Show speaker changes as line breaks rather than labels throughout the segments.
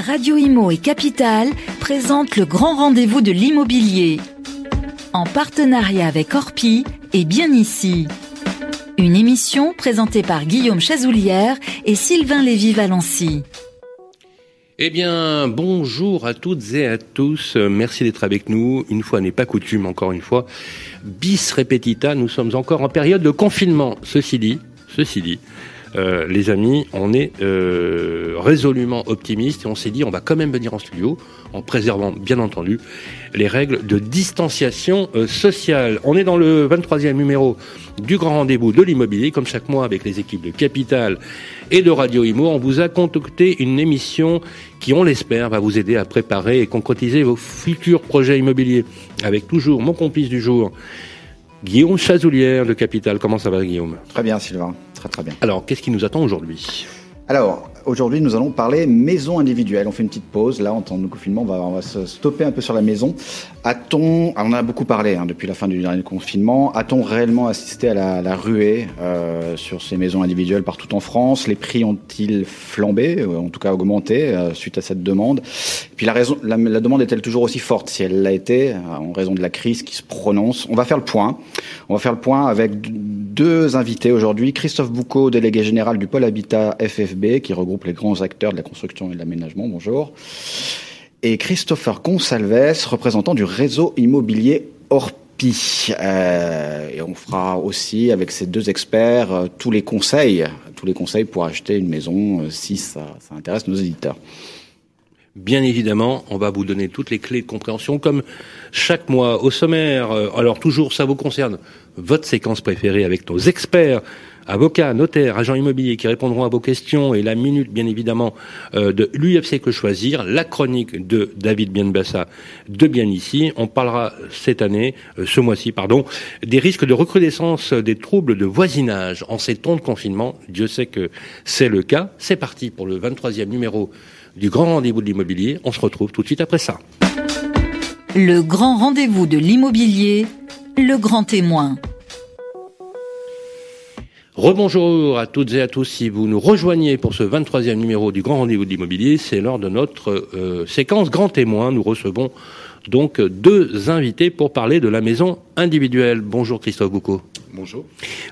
Radio Imo et Capital présentent le grand rendez-vous de l'immobilier. En partenariat avec Orpi et Bien Ici. Une émission présentée par Guillaume Chazoulière et Sylvain Lévy-Valency.
Eh bien, bonjour à toutes et à tous. Merci d'être avec nous. Une fois n'est pas coutume, encore une fois. Bis repetita, nous sommes encore en période de confinement. Ceci dit, ceci dit, euh, les amis, on est euh, résolument optimiste et on s'est dit on va quand même venir en studio en préservant bien entendu les règles de distanciation euh, sociale. On est dans le 23e numéro du grand rendez-vous de l'immobilier comme chaque mois avec les équipes de Capital et de Radio Imo. On vous a concocté une émission qui, on l'espère, va vous aider à préparer et concrétiser vos futurs projets immobiliers avec toujours mon complice du jour Guillaume Chazoulière de Capital. Comment ça va Guillaume?
Très bien Sylvain, très très bien.
Alors, qu'est-ce qui nous attend aujourd'hui?
Alors, Aujourd'hui, nous allons parler maison individuelle. On fait une petite pause. Là, en temps de confinement, on va, on va se stopper un peu sur la maison. A-t-on, on a beaucoup parlé hein, depuis la fin du dernier confinement, a-t-on réellement assisté à la, la ruée euh, sur ces maisons individuelles partout en France? Les prix ont-ils flambé, en tout cas augmenté, euh, suite à cette demande? Puis la, raison, la, la demande est-elle toujours aussi forte? Si elle l'a été, en raison de la crise qui se prononce. On va faire le point. On va faire le point avec deux invités aujourd'hui. Christophe Boucaud, délégué général du pôle Habitat FFB, qui regroupe les grands acteurs de la construction et de l'aménagement. Bonjour. Et Christopher Consalves, représentant du réseau immobilier Orpi. Euh, et on fera aussi avec ces deux experts euh, tous les conseils, tous les conseils pour acheter une maison euh, si ça, ça intéresse nos éditeurs.
Bien évidemment, on va vous donner toutes les clés de compréhension, comme chaque mois au sommaire. Euh, Alors toujours, ça vous concerne, votre séquence préférée avec nos experts, avocats, notaires, agents immobiliers qui répondront à vos questions et la minute, bien évidemment, euh, de l'UFC que choisir, la chronique de David Bienbassa de Bien ici. On parlera cette année, euh, ce mois-ci, pardon, des risques de recrudescence des troubles de voisinage en ces temps de confinement. Dieu sait que c'est le cas. C'est parti pour le 23e numéro du grand rendez-vous de l'immobilier. On se retrouve tout de suite après ça.
Le grand rendez-vous de l'immobilier, le grand témoin.
Rebonjour à toutes et à tous. Si vous nous rejoignez pour ce 23e numéro du grand rendez-vous de l'immobilier, c'est lors de notre euh, séquence grand témoin. Nous recevons donc deux invités pour parler de la maison individuelle. Bonjour Christophe Boucaud.
Bonjour.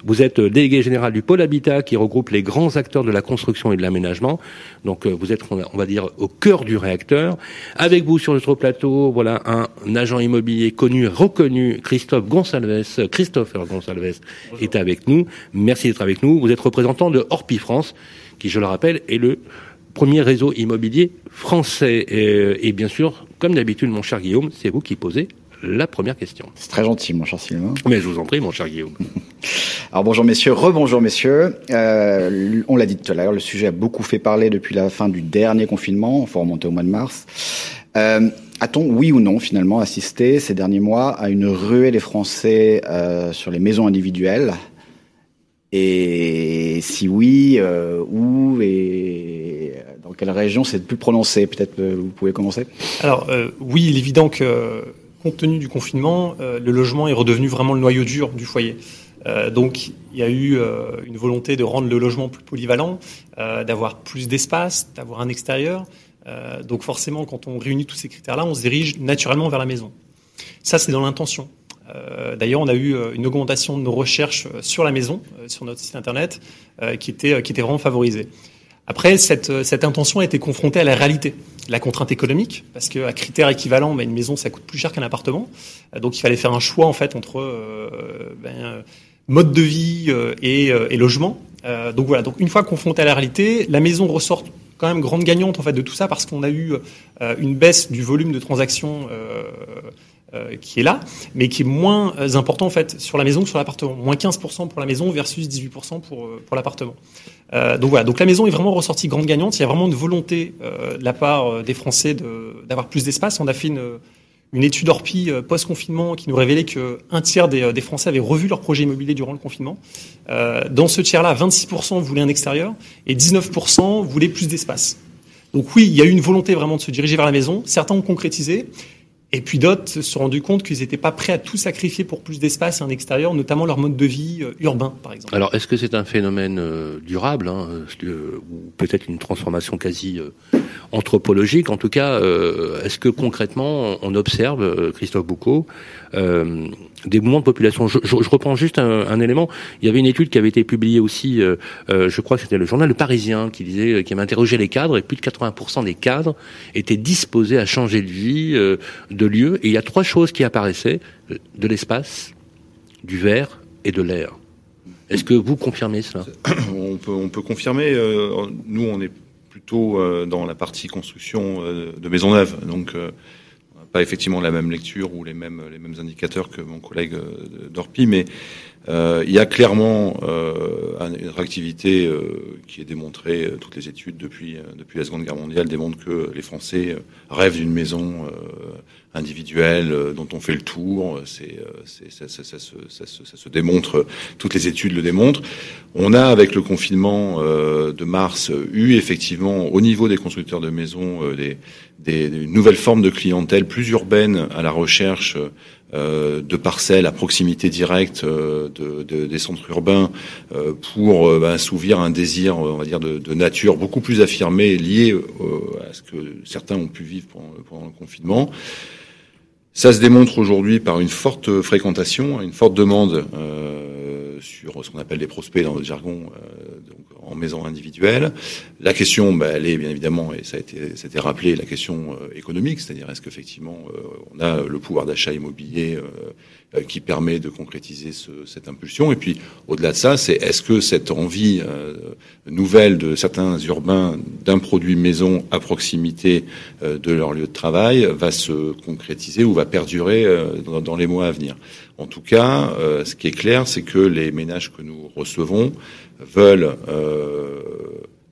Vous êtes délégué général du pôle Habitat qui regroupe les grands acteurs de la construction et de l'aménagement. Donc euh, vous êtes, on va dire, au cœur du réacteur. Avec vous sur notre plateau, voilà un agent immobilier connu, reconnu, Christophe Gonsalves. Christopher Gonsalves Bonjour. est avec nous. Merci d'être avec nous. Vous êtes représentant de Orpi France, qui, je le rappelle, est le premier réseau immobilier français. Et, et bien sûr, comme d'habitude, mon cher Guillaume, c'est vous qui posez la première question.
C'est très gentil, mon cher Sylvain.
Mais je vous en prie, mon cher Guillaume.
Alors bonjour messieurs, rebonjour messieurs. Euh, on l'a dit tout à l'heure, le sujet a beaucoup fait parler depuis la fin du dernier confinement, il faut remonter au mois de mars. Euh, A-t-on, oui ou non, finalement, assisté ces derniers mois à une ruée des Français euh, sur les maisons individuelles? Et si oui, euh, où et dans quelle région? C'est le plus prononcé Peut-être euh, vous pouvez commencer
Alors euh, oui, il est évident que compte tenu du confinement, euh, le logement est redevenu vraiment le noyau dur du foyer. Euh, donc il y a eu euh, une volonté de rendre le logement plus polyvalent, d'avoir plus d'espace, d'avoir un extérieur. Donc forcément, quand on réunit tous ces critères-là, on se dirige naturellement vers la maison. Ça, c'est dans l'intention. D'ailleurs, on a eu une augmentation de nos recherches sur la maison, sur notre site internet, qui était, qui était vraiment favorisée. Après, cette, cette, intention a été confrontée à la réalité, la contrainte économique, parce qu'à critères équivalents, ben, une maison, ça coûte plus cher qu'un appartement. Donc, il fallait faire un choix, en fait, entre euh, ben, mode de vie euh, et, logement. Euh, donc voilà, donc une fois confronté à la réalité, la maison ressort quand même grande gagnante en fait de tout ça parce qu'on a eu euh, une baisse du volume de transactions euh, qui est là, mais qui est moins important en fait sur la maison que sur l'appartement. Moins 15% pour la maison versus 18% pour, pour l'appartement. Euh, donc voilà, donc la maison est vraiment ressortie grande gagnante. Il y a vraiment une volonté euh, de la part des Français d'avoir plus d'espace. On a fait une, une étude Orpi post-confinement qui nous révélait qu'un tiers des, Français avaient revu leur projet immobilier durant le confinement. Euh, dans ce tiers-là, 26% voulaient un extérieur et 19% voulaient plus d'espace. Donc oui, il y a eu une volonté vraiment de se diriger vers la maison. Certains ont concrétisé. Et puis d'autres se sont rendus compte qu'ils n'étaient pas prêts à tout sacrifier pour plus d'espace et un extérieur, notamment leur mode de vie euh, urbain, par exemple.
Alors, est-ce que c'est un phénomène euh, durable, hein, euh, ou peut-être une transformation quasi anthropologique. En tout cas, est-ce que concrètement, on observe, Christophe Boucault, des mouvements de population? Je, je, je reprends juste un, un, élément. Il y avait une étude qui avait été publiée aussi, euh, euh, je crois que c'était le journal Le Parisien, qui disait, qui avait interrogé les cadres, et plus de 80% des cadres étaient disposés à changer de vie, euh, de lieu. Et il y a trois choses qui apparaissaient de l'espace, du verre et de l'air. Est-ce que vous confirmez cela?
On peut, on peut confirmer. nous, on est plutôt dans la partie construction de maisons neuves, donc pas effectivement la même lecture ou les mêmes, les mêmes indicateurs que mon collègue euh, d'Orpi, mais euh, il y a clairement euh, une réactivité euh, qui est démontrée, euh, toutes les études depuis, depuis la Seconde Guerre mondiale démontrent que les Français rêvent d'une maison individuelle dont on fait le tour. C'est, ça, ça, ça, ça, se démontre, toutes les études le démontrent. On a, avec le confinement de mars, eu effectivement, au niveau des constructeurs de maisons, des, des, des nouvelles formes de clientèle plus urbaines à la recherche euh, de parcelles à proximité directe euh, de, de, des centres urbains euh, pour ben, assouvir un désir, on va dire, de, nature beaucoup plus affirmé, lié à ce que certains ont pu vivre pendant, le confinement. Ça se démontre aujourd'hui par une forte fréquentation, une forte demande euh, sur ce qu'on appelle les prospects dans notre jargon, euh, en maison individuelle. La question, bah, elle est bien évidemment, et ça a été, rappelé, la question euh, économique, c'est-à-dire est-ce qu'effectivement euh, on a le pouvoir d'achat immobilier euh, qui permet de concrétiser ce, cette impulsion. Et puis au-delà de ça, c'est est-ce que cette envie nouvelle de certains urbains d'un produit maison à proximité de leur lieu de travail va se concrétiser ou va perdurer dans les mois à venir? En tout cas, ce qui est clair, c'est que les ménages que nous recevons veulent euh,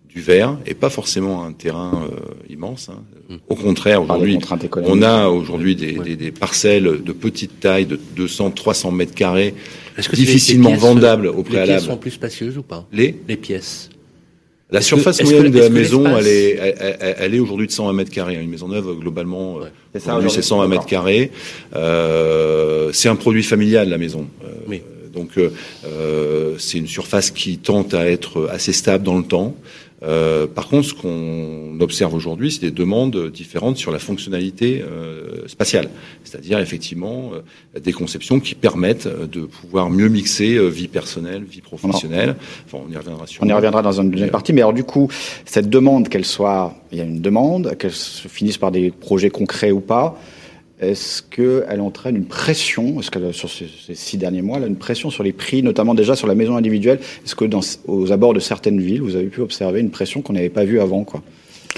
du verre et pas forcément un terrain euh, immense. Hein. Hmm. Au contraire, aujourd'hui, on a aujourd'hui des, des, des, parcelles de petite taille, de 200, 300 mètres carrés, difficilement les, vendables au préalable. Les
pièces sont plus spacieuses ou pas?
Les
Les pièces.
La surface moyenne de la maison, elle est, elle, elle est aujourd'hui de 120 mètres carrés. Une maison neuve, globalement, ouais. c'est 120 mètres carrés. Euh, c'est un produit familial, la maison. Euh, oui. Donc euh, c'est une surface qui tente à être assez stable dans le temps. Euh, par contre, ce qu'on observe aujourd'hui, c'est des demandes différentes sur la fonctionnalité euh, spatiale, c'est-à-dire effectivement euh, des conceptions qui permettent de pouvoir mieux mixer euh, vie personnelle, vie professionnelle. Enfin, on y reviendra sur.
On y reviendra dans une deuxième partie, mais alors du coup, cette demande, qu'elle soit, il y a une demande, qu'elle se finisse par des projets concrets ou pas. Est-ce qu'elle entraîne une pression, est-ce que sur ces, ces, six derniers mois, a une pression sur les prix, notamment déjà sur la maison individuelle? Est-ce que dans, aux abords de certaines villes, vous avez pu observer une pression qu'on n'avait pas vue avant quoi?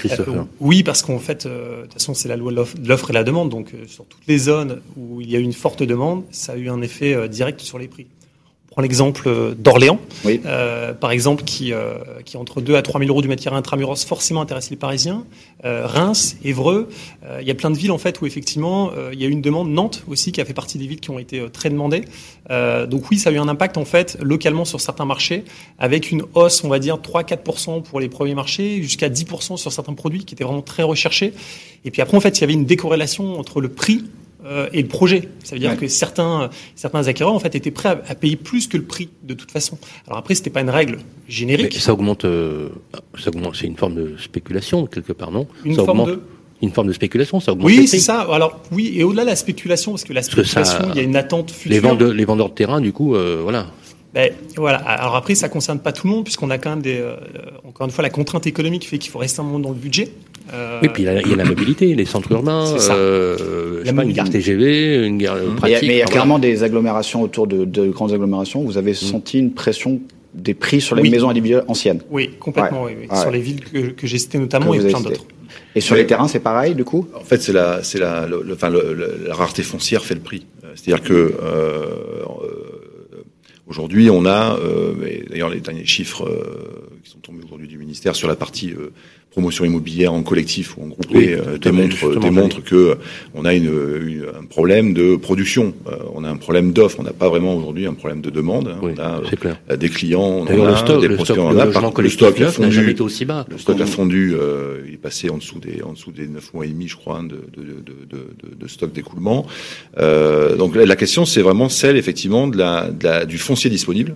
Euh, oui, parce qu'en fait, euh, de toute façon, c'est la loi de l'offre et la demande. Donc, euh, sur toutes les zones où il y a eu une forte demande, ça a eu un effet euh, direct sur les prix l'exemple euh, d'Orléans, oui. euh, par exemple, qui, euh, qui entre 2 à 3 000 euros du mètre carré intramuros forcément intéresse les Parisiens. Euh, Reims, Évreux, il y a plein de villes en fait où effectivement il y a eu une demande. Nantes aussi qui a fait partie des villes qui ont été très demandées. donc oui, ça a eu un impact en fait localement sur certains marchés, avec une hausse, on va dire 3-4% pour les premiers marchés, jusqu'à 10% sur certains produits qui étaient vraiment très recherchés. Et puis après en fait, il y avait une décorrélation entre le prix euh, et le projet. Ça veut dire ouais. que certains, certains acquéreurs en fait étaient prêts à, à, payer plus que le prix de toute façon. Alors après, c'était pas une règle générique.
Mais ça augmente, euh, ça augmente. C'est une forme de spéculation quelque part, non?
Une
ça
forme
augmente.
de
une forme de spéculation, ça augmente.
Oui, c'est ça. Alors oui, et au-delà de la spéculation, parce que la spéculation, ça, il y a une attente future.
Les vendeurs, les vendeurs de terrain, du coup, euh, voilà.
Ben, voilà. Alors après, ça concerne pas tout le monde, puisqu'on a quand même des, euh, encore une fois, la contrainte économique fait qu'il faut rester un moment dans le budget.
Euh... Oui, puis il y, a, il y, a la mobilité, les centres urbains, euh, pas, une gare TGV, une gare
mmh.
pratique.
Mais il y a, clairement des agglomérations autour de, de, grandes agglomérations. Vous avez mmh. senti une pression des prix sur les
oui.
maisons individuelles anciennes.
Oui, complètement. Ouais. Oui, oui. Ouais. Sur les villes que, que j'ai citées notamment et plein d'autres.
Et sur les terrains, c'est pareil, du coup?
En fait, c'est la, c'est la, le, le, enfin, le, la rareté foncière fait le prix. C'est-à-dire que euh, Aujourd'hui, on a, euh, d'ailleurs les derniers chiffres euh, qui sont tombés aujourd'hui du ministère sur la partie euh, promotion immobilière en collectif ou en groupé oui, euh, démontrent, démontre que on a une, une, un problème de production, euh, on a un problème d'offre, on n'a pas vraiment aujourd'hui un problème de demande. Hein.
Oui,
on a
clair.
des clients, on
en
a
le stock,
des
le stock,
on a
le
par,
le stock
a fondu,
aussi bas.
Le stock a fondu, euh, il est passé en dessous des en dessous des neuf mois et demi, je crois, hein, de, de, de, de, de stock d'écoulement. donc la question, c'est vraiment celle effectivement de la, de la, du foncier disponible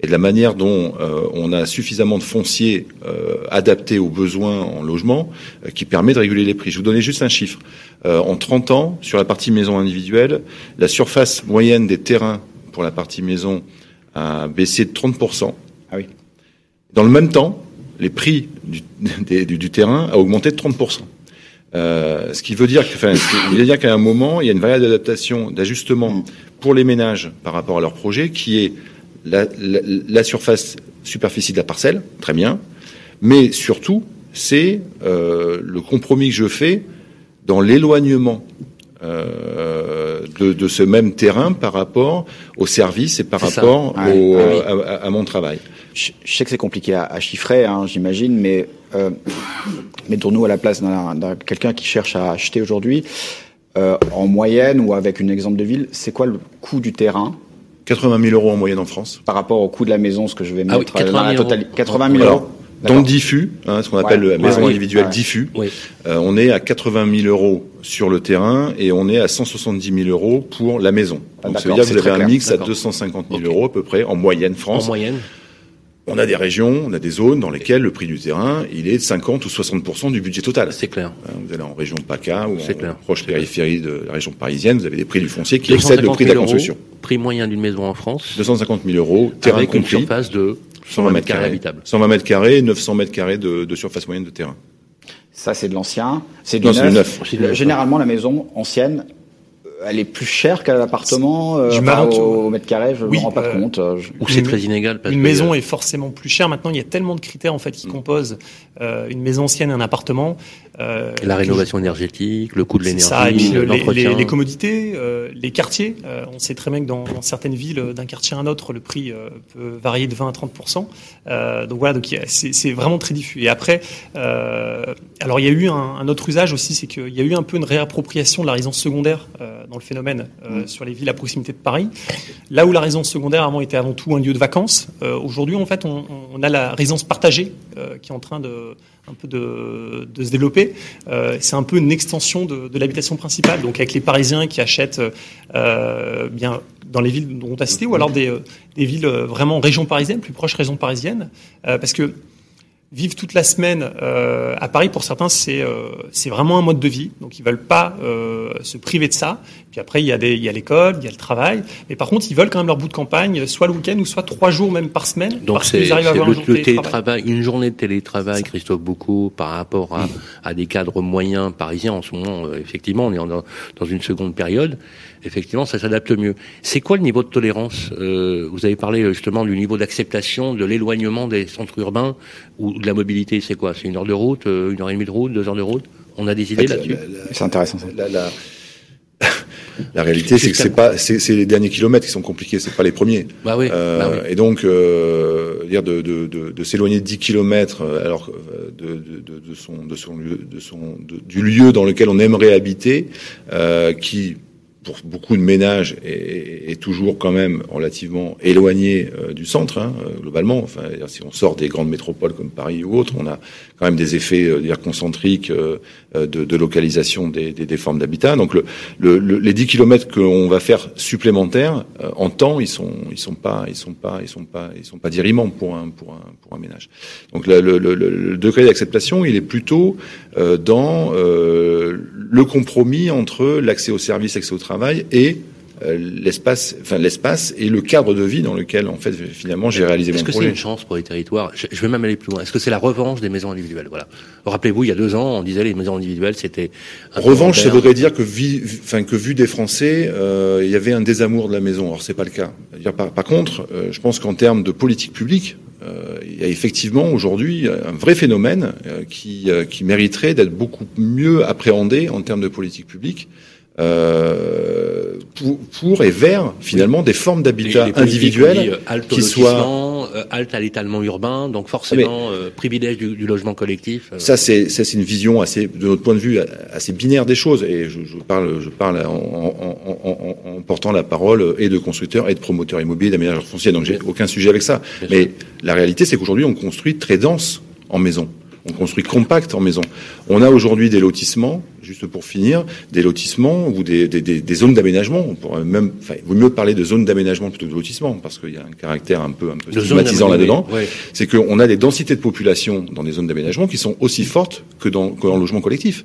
et de la manière dont euh, on a suffisamment de foncier euh, adapté aux besoins en logement euh, qui permet de réguler les prix. Je vous donnais juste un chiffre. en 30 ans, sur la partie maison individuelle, la surface moyenne des terrains pour la partie maison a baissé de 30%.
Ah oui.
Dans le même temps, les prix du, du, du terrain a augmenté de 30%. Euh, ce qui veut dire qu'à un moment, il y a une variable d'adaptation, d'ajustement mm. pour les ménages par rapport à leur projet, qui est la, surface superficie de la parcelle, très bien, mais surtout, c'est euh, le compromis que je fais dans l'éloignement euh, de, ce même terrain par rapport au service et par rapport ah à, mon travail.
Je, sais que c'est compliqué à, chiffrer, hein, j'imagine, mais euh, mettons-nous à la place d'un quelqu'un qui cherche à acheter aujourd'hui. en moyenne ou avec un exemple de ville, c'est quoi le coût du terrain
80 000 euros en moyenne en France.
Par rapport au coût de la maison, ce que je vais
mettre ah oui, 80 000
la 80 000 euros.
Diffus, hein, ce qu'on appelle la maison individuelle diffus, euh, on est à 80 000 euros sur le terrain et on est à 170 000 euros pour la maison. Ah, Donc ça veut dire que vous avez un mix à 250 000 euros à peu près en moyenne France.
En moyenne.
On a des régions, on a des zones dans lesquelles le prix du terrain, il est de 50 ou 60% du budget total.
C'est clair.
Hein, vous allez en région PACA ou en proche périphérie de la région parisienne, vous avez des prix du foncier qui excèdent le prix de la construction.
prix moyen d'une maison en France.
250 000 euros, terrain
avec
compris.
une surface de 120 mètres carrés habitable.
120 mètres carrés, 900 mètres carrés de, de surface moyenne de terrain.
Ça, c'est de l'ancien. C'est du neuf. Généralement, la maison ancienne, elle est plus chère qu'à l'appartement euh, au, mètre carré, je ne me rends pas euh, compte.
Ou c'est très inégal.
une maison est forcément plus chère. Maintenant, il y a tellement de critères en fait qui mm. composent euh, une maison ancienne et un appartement.
Euh, la rénovation énergétique, le coût de l'énergie,
l'entretien. Les, les, commodités, euh, les quartiers. Euh, on sait très bien que dans, dans certaines villes, d'un quartier à un autre, le prix peut varier de 20 à 30% Donc voilà, donc c'est vraiment très diffus. Et après, alors il y a eu un, un autre usage aussi, c'est qu'il y a eu un peu une réappropriation de la résidence secondaire dans le phénomène mm. sur les villes à proximité de Paris. Là où la résidence secondaire avant était avant tout un lieu de vacances, aujourd'hui en fait on, on, a la résidence partagée qui est en train de un peu de, de se développer. Euh, c'est un peu une extension de, de l'habitation principale, donc avec les Parisiens qui achètent euh, bien dans les villes dont on a cité, ou alors des, des villes vraiment région parisienne, plus proche région parisienne, euh, parce que vivre toute la semaine euh, à Paris, pour certains, c'est euh, c'est vraiment un mode de vie. Donc, ils veulent pas euh, se priver de ça. Puis après, il y a des il y a l'école, il y a le travail. Mais par contre, ils veulent quand même leur bout de campagne, soit le week-end ou soit trois jours même par semaine.
Donc, c'est le, le télétravail, une journée de télétravail, Christophe beaucoup par rapport à, à des cadres moyens parisiens en ce moment. Euh, effectivement, on est dans une seconde période effectivement, ça s'adapte mieux. C'est quoi le niveau de tolérance euh, Vous avez parlé justement du niveau d'acceptation, de l'éloignement des centres urbains ou de la mobilité. C'est quoi? C'est une heure de route, euh, une heure et demie de route, deux heures de route? On a des idées là-dessus?
C'est intéressant. Ça.
La, réalité, c'est que c'est pas, c'est les derniers kilomètres qui sont compliqués, c'est pas les premiers.
Bah oui.
Euh,
bah
Et donc, euh, dire de, de, de, de s'éloigner de 10 kilomètres, euh, alors de, de, de, son, de son lieu, de son, du lieu dans lequel on aimerait habiter, euh, qui pour beaucoup de ménages est, est, toujours quand même relativement éloigné euh, du centre, hein, euh, globalement. Enfin, si on sort des grandes métropoles comme Paris ou autres, on a quand même des effets euh, dire, concentriques euh, de, de, localisation des, des, des formes d'habitat. Donc le, le, les 10 kilomètres qu'on va faire supplémentaires, en temps, ils sont, ils sont pas, ils sont pas, ils sont pas, ils sont pas dirimants pour un, pour un, pour un ménage. Donc le, le degré d'acceptation, il est plutôt dans le compromis entre l'accès aux services, l'accès au travail et euh, l'espace, enfin l'espace et le cadre de vie dans lequel en fait finalement j'ai réalisé mon
projet. Est-ce que c'est une chance pour les territoires? Je, vais même aller plus loin. Est-ce que c'est la revanche des maisons individuelles? Voilà. Rappelez-vous, il y a deux ans, on disait les maisons individuelles, c'était
revanche. Ça voudrait dire que vu, enfin que vu des Français, euh, il y avait un désamour de la maison. Alors c'est pas le cas. Par, par, contre, euh, je pense qu'en termes de politique publique, euh, il y a effectivement aujourd'hui un vrai phénomène euh, euh, qui mériterait d'être beaucoup mieux appréhendé en termes de politique publique. Euh, pour, pour, et vers finalement des formes d'habitat individuelles
qui soient halte à l'étalement urbain, donc forcément privilège du, du, logement collectif.
Ça c'est ça c'est une vision assez de notre point de vue assez binaire des choses. Et je, je parle je parle en, en, en, en, portant la parole et de constructeurs et de promoteurs immobiliers d'aménageurs fonciers. Donc j'ai aucun sujet avec ça. mais la réalité, c'est qu'aujourd'hui, on construit très dense en maison. On construit compact en maison. On a aujourd'hui des lotissements, juste pour finir, des lotissements ou des, des, des, des zones d'aménagement. On pourrait même, enfin, il vaut mieux parler de zones d'aménagement plutôt que de lotissement parce qu'il y a un caractère un peu, un peu stigmatisant là-dedans.
ouais.
C'est qu'on a des densités de population dans des zones d'aménagement qui sont aussi fortes que dans, que dans le logement collectif.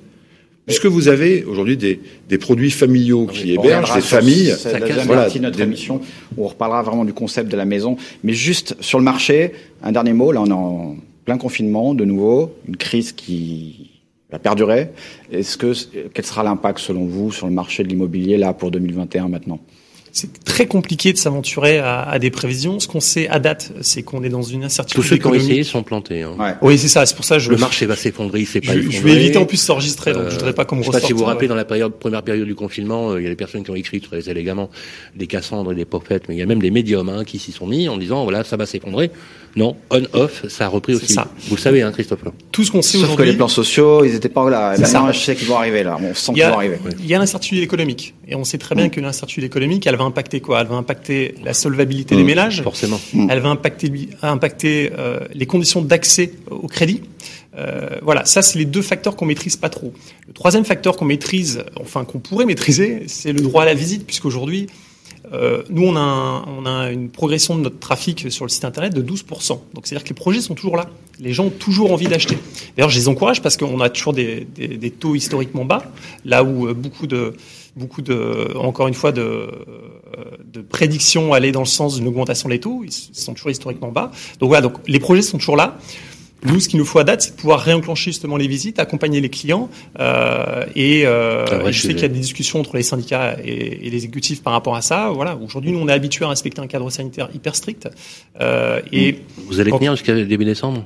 Puisque vous avez aujourd'hui des, des produits familiaux qui hébergent des familles.
casse.
deuxième
Voilà,
partie de notre
des-
émission où on reparlera vraiment du concept de la maison. Mais juste sur le marché, un dernier mot. Là, on est en plein confinement, de nouveau, une crise qui va perdurer. Est-ce que quel sera l'impact selon vous sur le marché de l'immobilier là pour 2021 maintenant?
C'est très compliqué de s'aventurer à, à des prévisions. Ce qu'on sait à date, c'est qu'on est dans une incertitude
Tous ceux qui ont essayé sont plantés. hein.
Ouais.
Oui, c'est ça. C'est pour ça que je,
Le marché va s'effondrer, il s'est pas
je,
effondré.
je vais éviter en plus de s'enregistrer, donc
Euh,
je voudrais pas qu'on me
Je sais pas si vous vous rappelez,
euh,
dans la période, première période du confinement, euh, il y a des personnes qui ont écrit très élégamment des Cassandres et des prophètes, mais il y a même des médiums hein, qui s'y sont mis en disant voilà, ça va s'effondrer. Non, on-off, ça a repris aussi.
ça.
Vous le savez, hein, Christophe.
tout ce qu'on sait
Sauf que
aujourd'hui.
les plans sociaux, ils étaient pas là.
C'est ça.
je sais qu'ils vont arriver là. On sent
Il
qu'ils
y,
vont
a,
arriver.
il y a l'incertitude économique. Et on sait très bien que l'incertitude économique, elle va impacter quoi? Elle va impacter la solvabilité des
Mm.
ménages.
Forcément.
Elle va impacter, impacter euh, les conditions d'accès au crédit. Euh, voilà, ça c'est les deux facteurs qu'on maîtrise pas trop. Le troisième facteur qu'on maîtrise, enfin qu'on pourrait maîtriser, c'est le droit à la visite, puisqu'aujourd'hui, euh, nous on a, un- on a une progression de notre trafic sur le site internet de 12%. Donc c'est-à-dire que les projets sont toujours là. Les gens ont toujours envie d'acheter. D'ailleurs, je les encourage parce qu'on a toujours des, des- des taux historiquement bas, là où euh, beaucoup de beaucoup de, encore une fois, de, euh, de prédictions allaient dans le sens d'une augmentation des taux. Ils sont toujours historiquement bas. Donc voilà, donc les projets sont toujours là. Nous, ce qu'il nous faut à date, c'est de pouvoir réenclencher justement les visites, accompagner les clients. Euh, et euh, et je sais qu'il y a des discussions entre les syndicats et, et les exécutifs par rapport à ça. Voilà, aujourd'hui, nous, on est habitués à respecter un cadre sanitaire hyper strict. Euh, et
Vous allez tenir jusqu'à début décembre?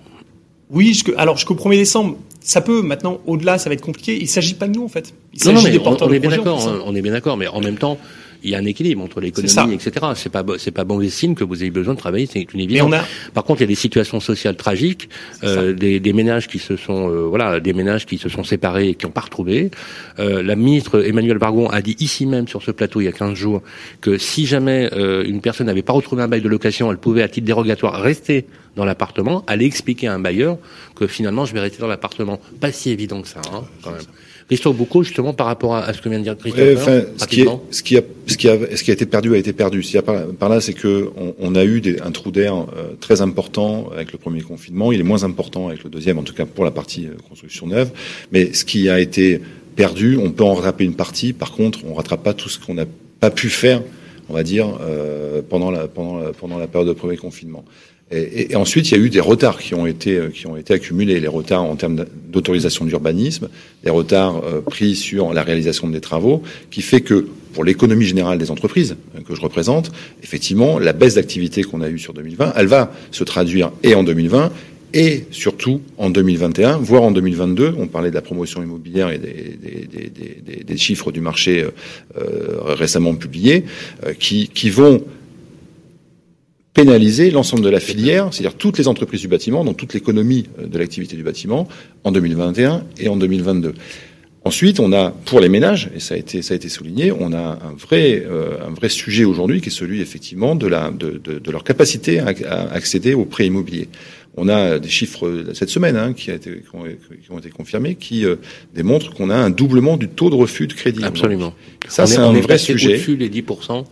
Oui, alors jusqu'au 1er décembre, ça peut. Maintenant, au-delà, ça va être compliqué. Il s'agit pas de nous, en fait. Il
Non, non,
s'agit
mais
des
on, on est bien d'accord.
hein,
On est bien d'accord, mais en même temps, il y a un équilibre entre l'économie, etc. C'est pas c'est pas bon signe que vous ayez besoin de travailler, c'est une évidence.
a,
Par contre, il y a des situations sociales tragiques, euh, des, des ménages qui se sont, euh, voilà, des ménages qui se sont séparés et qui n'ont pas retrouvé. Euh, la ministre Emmanuel Bargon a dit ici même sur ce plateau il y a 15 jours que si jamais euh, une personne n'avait pas retrouvé un bail de location, elle pouvait à titre dérogatoire rester dans l'appartement, aller expliquer à un bailleur que finalement je vais rester dans l'appartement. Pas si évident que ça, hein, quand même. Christophe Boucaud, justement, par rapport à, à ce que vient de dire Christophe,
Ouais, enfin, ce, qui est, ce, qui a, ce, qui a, ce qui a été perdu a été perdu. Ce qu'il y a par, par là, c'est que on, on a eu des, un trou d'air euh, très important avec le premier confinement. Il est moins important avec le deuxième, en tout cas pour la partie euh, construction neuve. Mais ce qui a été perdu, on peut en rattraper une partie. Par contre, on rattrape pas tout ce qu'on n'a pas pu faire, on va dire, euh, pendant, la, pendant, la, pendant la période de premier confinement. Et, ensuite, il y a eu des retards qui ont été euh, qui ont été accumulés, les retards en termes d'autorisation d'urbanisme, des retards euh, pris sur la réalisation des travaux, qui fait que pour l'économie générale des entreprises euh, que je représente, effectivement, la baisse d'activité qu'on a eue sur 2020, elle va se traduire et en 2020 et surtout en 2021, voire en 2022. On parlait de la promotion immobilière et des, chiffres du marché euh, récemment publiés, qui vont pénaliser l'ensemble de la filière, c'est-à-dire toutes les entreprises du bâtiment, donc toute l'économie euh, de l'activité du bâtiment, en 2021 et en 2022. Ensuite, on a pour les ménages, et ça a été ça a été souligné, on a un vrai euh, un vrai sujet aujourd'hui qui est celui effectivement de la de, de, de leur capacité à, à, accéder aux prêts immobiliers. On a des chiffres cette semaine hein, qui, a été, qui, ont, qui, ont, été confirmés qui euh, démontrent qu'on a un doublement du taux de refus de crédit.
Absolument.
Ça, c'est un
est
vrai sujet.
Au-dessus des 10%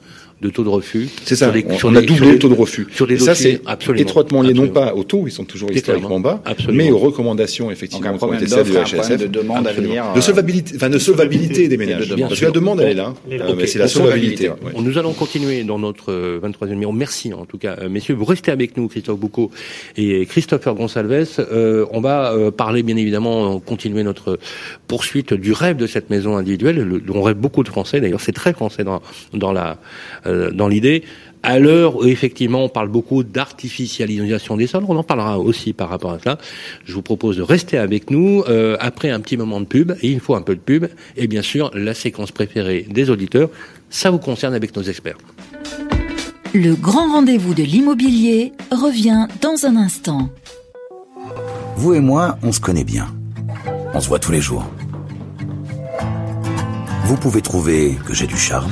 de taux de refus.
C'est ça,
Des,
on, on a doublé le taux de refus.
Sur des
et ça, c'est étroitement lié non pas au taux, ils sont toujours historiquement bas,
Absolument.
mais aux recommandations effectivement qui ont été celles
problème de demande
Absolument.
à venir.
de solvabilité, enfin de solvabilité des ménages.
de
Parce que la demande, elle est là,
Les-
euh, mais c'est la solvabilité.
Nous allons continuer dans notre euh, 23e numéro. Merci en tout cas, euh, messieurs. Vous restez avec nous, Christophe Boucaud et Christopher Gonsalves. Euh, on va euh, parler bien évidemment, euh, continuer notre poursuite du rêve de cette maison individuelle, le- dont rêvent beaucoup de Français. D'ailleurs, c'est très français dans, dans la euh, dans l'idée. À l'heure où effectivement on parle beaucoup d'artificialisation des sols, on en parlera aussi par rapport à cela. Je vous propose de rester avec nous euh, après un petit moment de pub, et il faut un peu de pub, et bien sûr la séquence préférée des auditeurs, ça vous concerne avec nos experts.
Le grand rendez-vous de l'immobilier revient dans un instant.
Vous et moi, on se connaît bien. On se voit tous les jours. Vous pouvez trouver que j'ai du charme,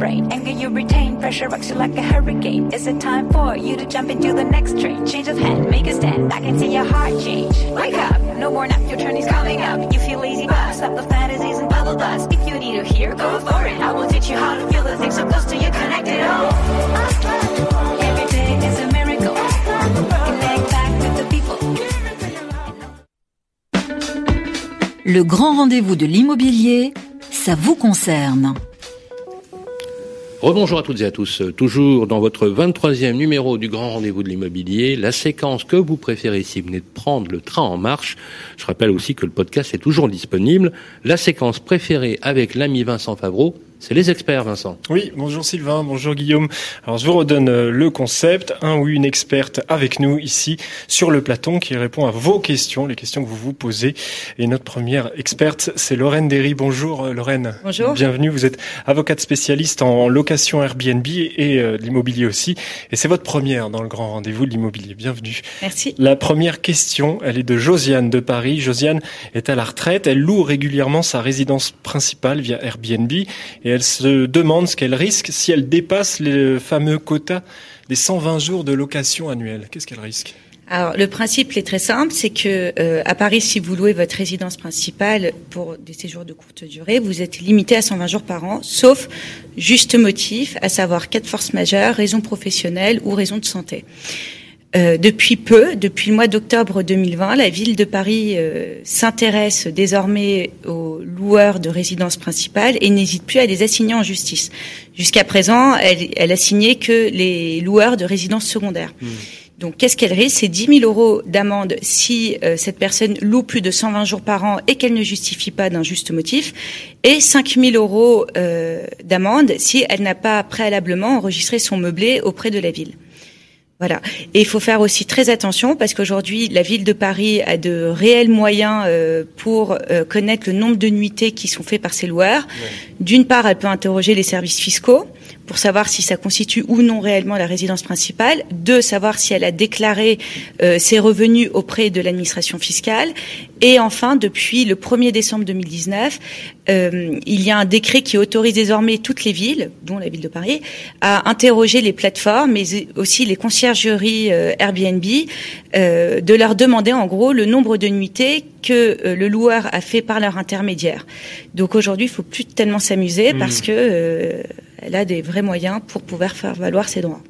Brain. Anger you retain, pressure rocks you like a hurricane. Is it time for you to jump into the next train? Change of hand, make a stand. I can see your heart change. Wake up, no more nap, your turn is coming up. You feel lazy, but stop the fantasies and bubble dust. If you need to hear, go for it. I will teach you how to feel the things so close to you, connected all. Every day is a miracle. Connect back with the people.
Le grand rendez-vous de l'immobilier, ça vous concerne.
Rebonjour à toutes et à tous. Toujours dans votre 23e numéro du Grand Rendez-vous de l'immobilier, la séquence que vous préférez si vous venez de prendre le train en marche. Je rappelle aussi que le podcast est toujours disponible. La séquence préférée avec l'ami Vincent Favreau, c'est les experts, Vincent.
Oui, bonjour Sylvain, bonjour Guillaume. Alors je vous redonne euh, le concept, un ou une experte avec nous ici sur le platon qui répond à vos questions, les questions que vous vous posez. Et notre première experte, c'est Lorraine Derry. Bonjour euh, Lorraine.
Bonjour.
Bienvenue, vous êtes avocate spécialiste en location Airbnb et euh, de l'immobilier aussi. Et c'est votre première dans le grand rendez-vous de l'immobilier. Bienvenue.
Merci.
La première question, elle est de Josiane de Paris. Josiane est à la retraite. Elle loue régulièrement sa résidence principale via Airbnb et elle se demande ce qu'elle risque si elle dépasse le fameux quota des 120 jours de location annuelle. Qu'est-ce qu'elle risque?
Alors le principe est très simple, c'est que euh, à Paris, si vous louez votre résidence principale pour des séjours de courte durée, vous êtes limité à 120 jours par an, sauf juste motif, à savoir cas de force majeure, raison professionnelle ou raison de santé. Euh, depuis peu, depuis le mois d'octobre 2020, la ville de Paris euh, s'intéresse désormais aux loueurs de résidences principales et n'hésite plus à les assigner en justice. Jusqu'à présent, elle, elle assignait que les loueurs de résidences secondaires. Donc, qu'est-ce qu'elle risque? C'est 10 000 euros d'amende si euh, cette personne loue plus de 120 jours par an et qu'elle ne justifie pas d'un juste motif, et 5 000 euros euh, d'amende si elle n'a pas préalablement enregistré son meublé auprès de la ville. Voilà. Et il faut faire aussi très attention parce qu'aujourd'hui, la ville de Paris a de réels moyens euh, pour euh, connaître le nombre de nuitées qui sont faits par ses loueurs. D'une part, elle peut interroger les services fiscaux pour savoir si ça constitue ou non réellement la résidence principale. Deux, savoir si elle a déclaré euh, ses revenus auprès de l'administration fiscale. Et enfin, depuis le 1er décembre 2019, euh, il y a un décret qui autorise désormais toutes les villes, dont la ville de Paris, à interroger les plateformes, mais aussi les conciergeries euh, Airbnb, euh, de leur demander en gros le nombre de nuitées que euh, le loueur a fait par leur intermédiaire. Donc aujourd'hui, il faut plus tellement s'amuser parce que euh, elle a des vrais moyens pour pouvoir faire valoir ses droits.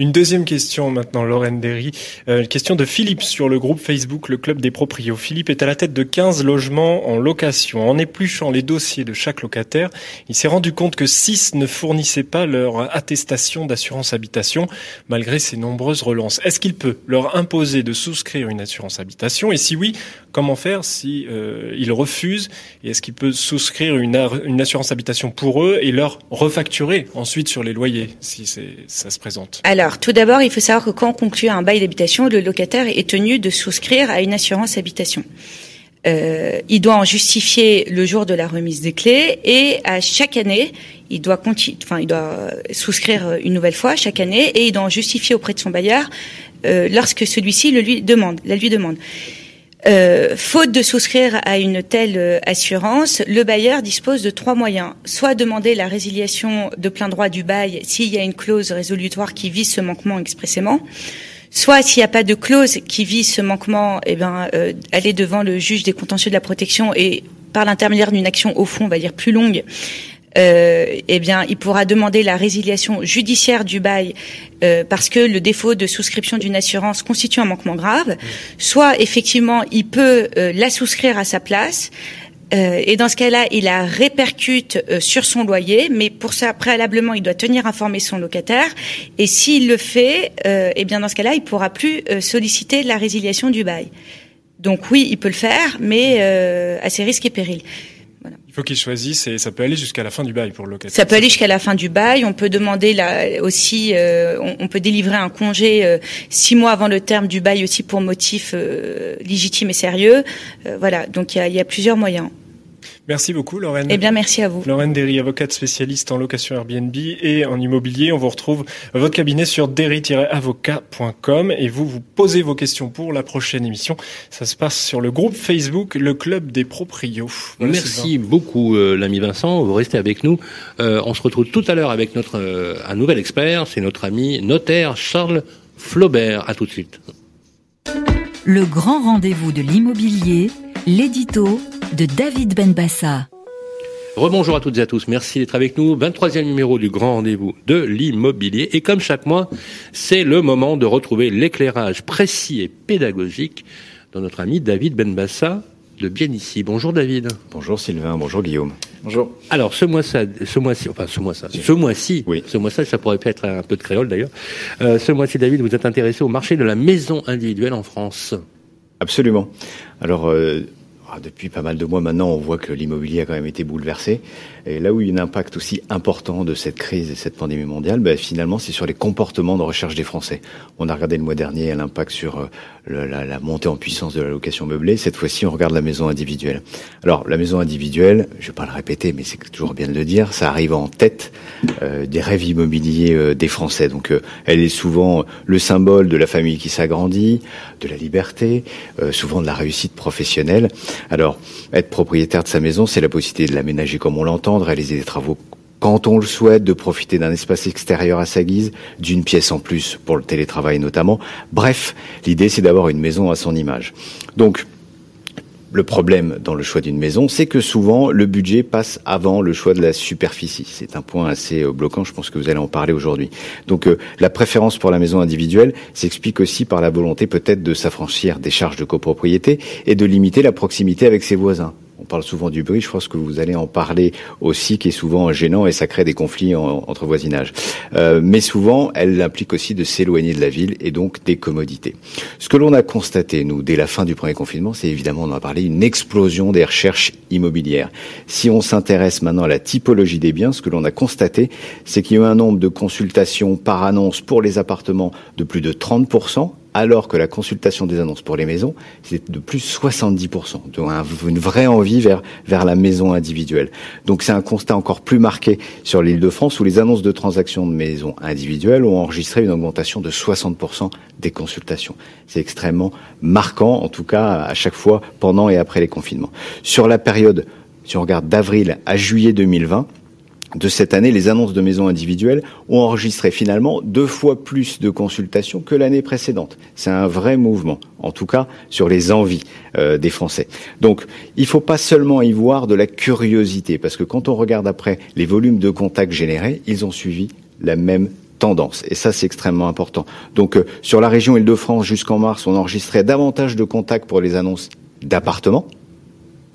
Une deuxième question maintenant, Lorraine Derry. Euh, question de Philippe sur le groupe Facebook Le Club des Proprios. Philippe est à la tête de 15 logements en location. En épluchant les dossiers de chaque locataire, il s'est rendu compte que 6 ne fournissaient pas leur attestation d'assurance habitation malgré ses nombreuses relances. Est-ce qu'il peut leur imposer de souscrire une assurance habitation? Et si oui, comment faire si euh, ils refusent Et est-ce qu'il peut souscrire une, assurance habitation pour eux et leur refacturer ensuite sur les loyers si ça se présente?
Alors, tout d'abord, il faut savoir que quand on conclut un bail d'habitation, le locataire est tenu de souscrire à une assurance habitation. Euh, il doit en justifier le jour de la remise des clés et à chaque année, il doit souscrire une nouvelle fois chaque année et il doit en justifier auprès de son bailleur euh, lorsque celui-ci le lui demande, la lui demande. Euh, faute de souscrire à une telle euh, assurance, le bailleur dispose de trois moyens. Soit demander la résiliation de plein droit du bail s'il y a une clause résolutoire qui vise ce manquement expressément. Soit s'il n'y a pas de clause qui vise ce manquement, eh ben, euh, aller devant le juge des contentieux de la protection et par l'intermédiaire d'une action au fond, on va dire plus longue, eh bien, il pourra demander la résiliation judiciaire du bail euh, parce que le défaut de souscription d'une assurance constitue un manquement grave. Soit effectivement, il peut euh, la souscrire à sa place. Euh, et dans ce cas-là, il la répercute euh, sur son loyer, mais pour ça, préalablement, il doit tenir informé son locataire. Et s'il le fait, euh, eh bien dans ce cas-là, il pourra plus solliciter la résiliation du bail. Donc oui, il peut le faire, mais à ses risques et périls.
Il faut qu'il choisisse et ça peut aller jusqu'à la fin du bail pour le locataire.
Ça peut aller jusqu'à la fin du bail. On peut demander là aussi, on, on, peut délivrer un congé six mois avant le terme du bail aussi pour motif légitime et sérieux. voilà, donc il y a, y a plusieurs moyens.
Merci beaucoup, Lorraine.
Eh bien, merci à vous.
Lorraine Derry, avocate spécialiste en location Airbnb et en immobilier. On vous retrouve votre cabinet sur derry-avocat.com et vous, vous posez vos questions pour la prochaine émission. Ça se passe sur le groupe Facebook, le Club des Proprios.
merci beaucoup, euh, l'ami Vincent. Vous restez avec nous. Euh, on se retrouve tout à l'heure avec notre, euh, un nouvel expert. C'est notre ami notaire Charles Flaubert. À tout de suite.
Le grand rendez-vous de l'immobilier, l'édito de David Benbassa.
Rebonjour à toutes et à tous, merci d'être avec nous. 23e numéro du grand rendez-vous de l'immobilier. Et comme chaque mois, c'est le moment de retrouver l'éclairage précis et pédagogique de notre ami David Benbassa de bien ici. Bonjour David.
Bonjour Sylvain, bonjour Guillaume.
Bonjour.
Alors ce mois-ci, ce mois-ci, enfin ce mois-ci, ce mois-ci, oui. ce mois-ci, ça pourrait être un peu de créole d'ailleurs. Euh, ce mois-ci, David, vous êtes intéressé au marché de la maison individuelle en France.
Absolument. Alors, euh, ah, depuis pas mal de mois maintenant, on voit que l'immobilier a quand même été bouleversé. Et là où il y a un impact aussi important de cette crise et cette pandémie mondiale, ben, finalement, c'est sur les comportements de recherche des Français. On a regardé le mois dernier l'impact sur euh, la, montée en puissance de la location meublée. Cette fois-ci, on regarde la maison individuelle. Alors, la maison individuelle, je vais pas le répéter, mais c'est toujours bien de le dire, ça arrive en tête euh, des rêves immobiliers euh, des Français. Donc, elle est souvent le symbole de la famille qui s'agrandit, de la liberté, souvent de la réussite professionnelle. Alors, être propriétaire de sa maison, c'est la possibilité de l'aménager comme on l'entend, de réaliser des travaux quand on le souhaite, de profiter d'un espace extérieur à sa guise, d'une pièce en plus pour le télétravail notamment. Bref, l'idée c'est d'avoir une maison à son image. Donc, le problème dans le choix d'une maison, c'est que souvent le budget passe avant le choix de la superficie. C'est un point assez euh, bloquant, je pense que vous allez en parler aujourd'hui. Donc euh, la préférence pour la maison individuelle s'explique aussi par la volonté peut-être de s'affranchir des charges de copropriété et de limiter la proximité avec ses voisins. On parle souvent du bruit, je pense que vous allez en parler aussi, qui est souvent gênant et ça crée des conflits entre voisinage. Euh, mais souvent, elle implique aussi de s'éloigner de la ville et donc des commodités. Ce que l'on a constaté, nous, dès la fin du premier confinement, c'est évidemment, on en a parlé, une explosion des recherches immobilières. Si on s'intéresse maintenant à la typologie des biens, ce que l'on a constaté, c'est qu'il y a eu un nombre de consultations par annonce pour les appartements de plus de 30%, alors que la consultation des annonces pour les maisons, c'est de plus 70%, donc une vraie envie vers, vers la maison individuelle. Donc c'est un constat encore plus marqué sur l'île de France, où les annonces de transactions de maisons individuelles ont enregistré une augmentation de 60% des consultations. C'est extrêmement marquant, en tout cas à chaque fois pendant et après les confinements. Sur la période, si on regarde d'avril à juillet 2020, de cette année, les annonces de maisons individuelles ont enregistré finalement deux fois plus de consultations que l'année précédente. C'est un vrai mouvement, en tout cas sur les envies euh, des Français. Donc, il ne faut pas seulement y voir de la curiosité, parce que quand on regarde après les volumes de contacts générés, ils ont suivi la même tendance. Et ça, c'est extrêmement important. Donc, euh, sur la région Île-de-France, jusqu'en mars, on enregistrait davantage de contacts pour les annonces d'appartements.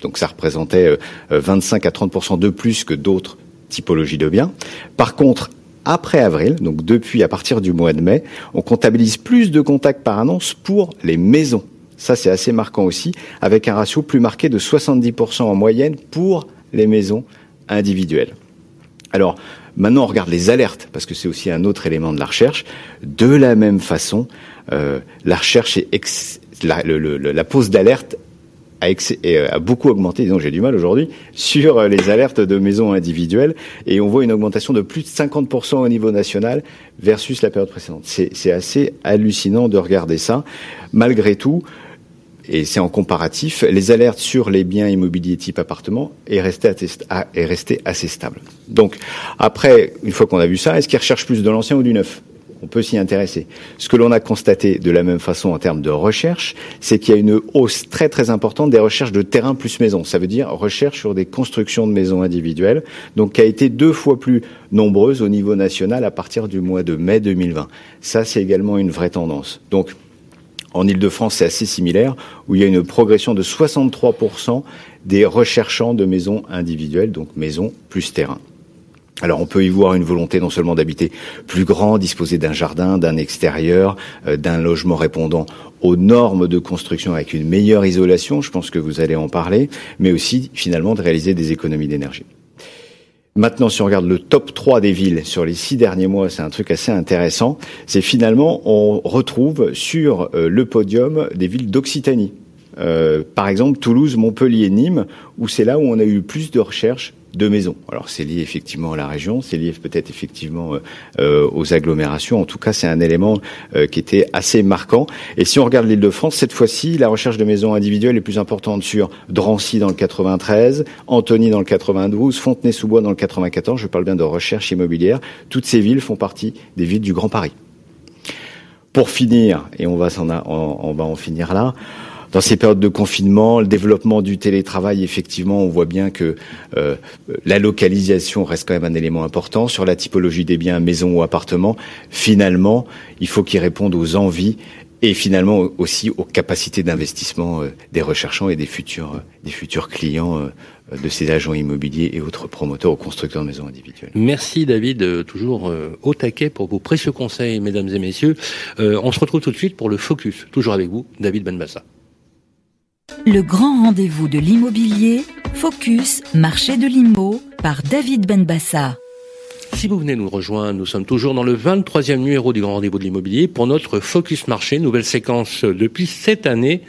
Donc, ça représentait 25 euh, à 30% de plus que d'autres typologie de biens. Par contre, après avril, donc depuis à partir du mois de mai, on comptabilise plus de contacts par annonce pour les maisons. Ça, c'est assez marquant aussi, avec un ratio plus marqué de 70% en moyenne pour les maisons individuelles. Alors, maintenant, on regarde les alertes, parce que c'est aussi un autre élément de la recherche. De la même façon, euh, la recherche est la, la pose d'alerte a, euh, a, beaucoup augmenté, disons j'ai du mal aujourd'hui, sur euh, les alertes de maisons individuelles et on voit une augmentation de plus de 50% au niveau national versus la période précédente. C'est assez hallucinant de regarder ça. Malgré tout, et c'est en comparatif, les alertes sur les biens immobiliers type appartement est resté, est resté assez stable. Donc après, une fois qu'on a vu ça, est-ce qu'ils recherchent plus de l'ancien ou du neuf? On peut s'y intéresser. Ce que l'on a constaté de la même façon en termes de recherche, c'est qu'il y a une hausse très très importante des recherches de terrain plus maison. Ça veut dire recherche sur des constructions de maisons individuelles, donc qui a été deux fois plus nombreuse au niveau national à partir du mois de mai 2020. Ça, c'est également une vraie tendance. Donc, en Ile-de-France, c'est assez similaire, où il y a une progression de 63% des recherchants de maisons individuelles, donc maisons plus terrain. Alors on peut y voir une volonté non seulement d'habiter plus grand, disposer d'un jardin, d'un extérieur, euh, d'un logement répondant aux normes de construction avec une meilleure isolation, je pense que vous allez en parler, mais aussi finalement de réaliser des économies d'énergie. Maintenant, si on regarde le top 3 des villes sur les six derniers mois, c'est un truc assez intéressant. C'est finalement, on retrouve sur euh, le podium des villes d'Occitanie. Euh, par exemple, Toulouse, Montpellier, Nîmes, où c'est là où on a eu plus de recherches de maisons. Alors c'est lié effectivement à la région, c'est lié peut-être effectivement euh, euh, aux agglomérations. En tout cas, c'est un élément euh, qui était assez marquant. Et si on regarde l'Île-de-France, cette fois-ci, la recherche de maisons individuelles est plus importante sur Drancy dans le 93, Antony dans le 92, Fontenay-sous-Bois dans le 94. Je parle bien de recherche immobilière. Toutes ces villes font partie des villes du Grand Paris. Pour finir, et on va, en, on va en finir là, dans ces périodes de confinement, le développement du télétravail, effectivement, on voit bien que euh, la localisation reste quand même un élément important. Sur la typologie des biens, maison ou appartement, finalement, il faut qu'ils répondent aux envies et finalement aussi aux capacités d'investissement euh, des recherchants et des futurs, euh, des futurs clients de ces agents immobiliers et autres promoteurs ou constructeurs de maisons individuelles.
Merci David, toujours au taquet pour vos précieux conseils, mesdames et messieurs. on se retrouve tout de suite pour le focus, toujours avec vous, David Benbassa.
Le grand rendez-vous de l'immobilier, Focus, marché de l'IMO, par David Benbassa.
Si vous venez nous rejoindre, nous sommes toujours dans le 23e numéro du Grand Rendez-vous de l'Immobilier pour notre Focus Marché, nouvelle séquence depuis cette année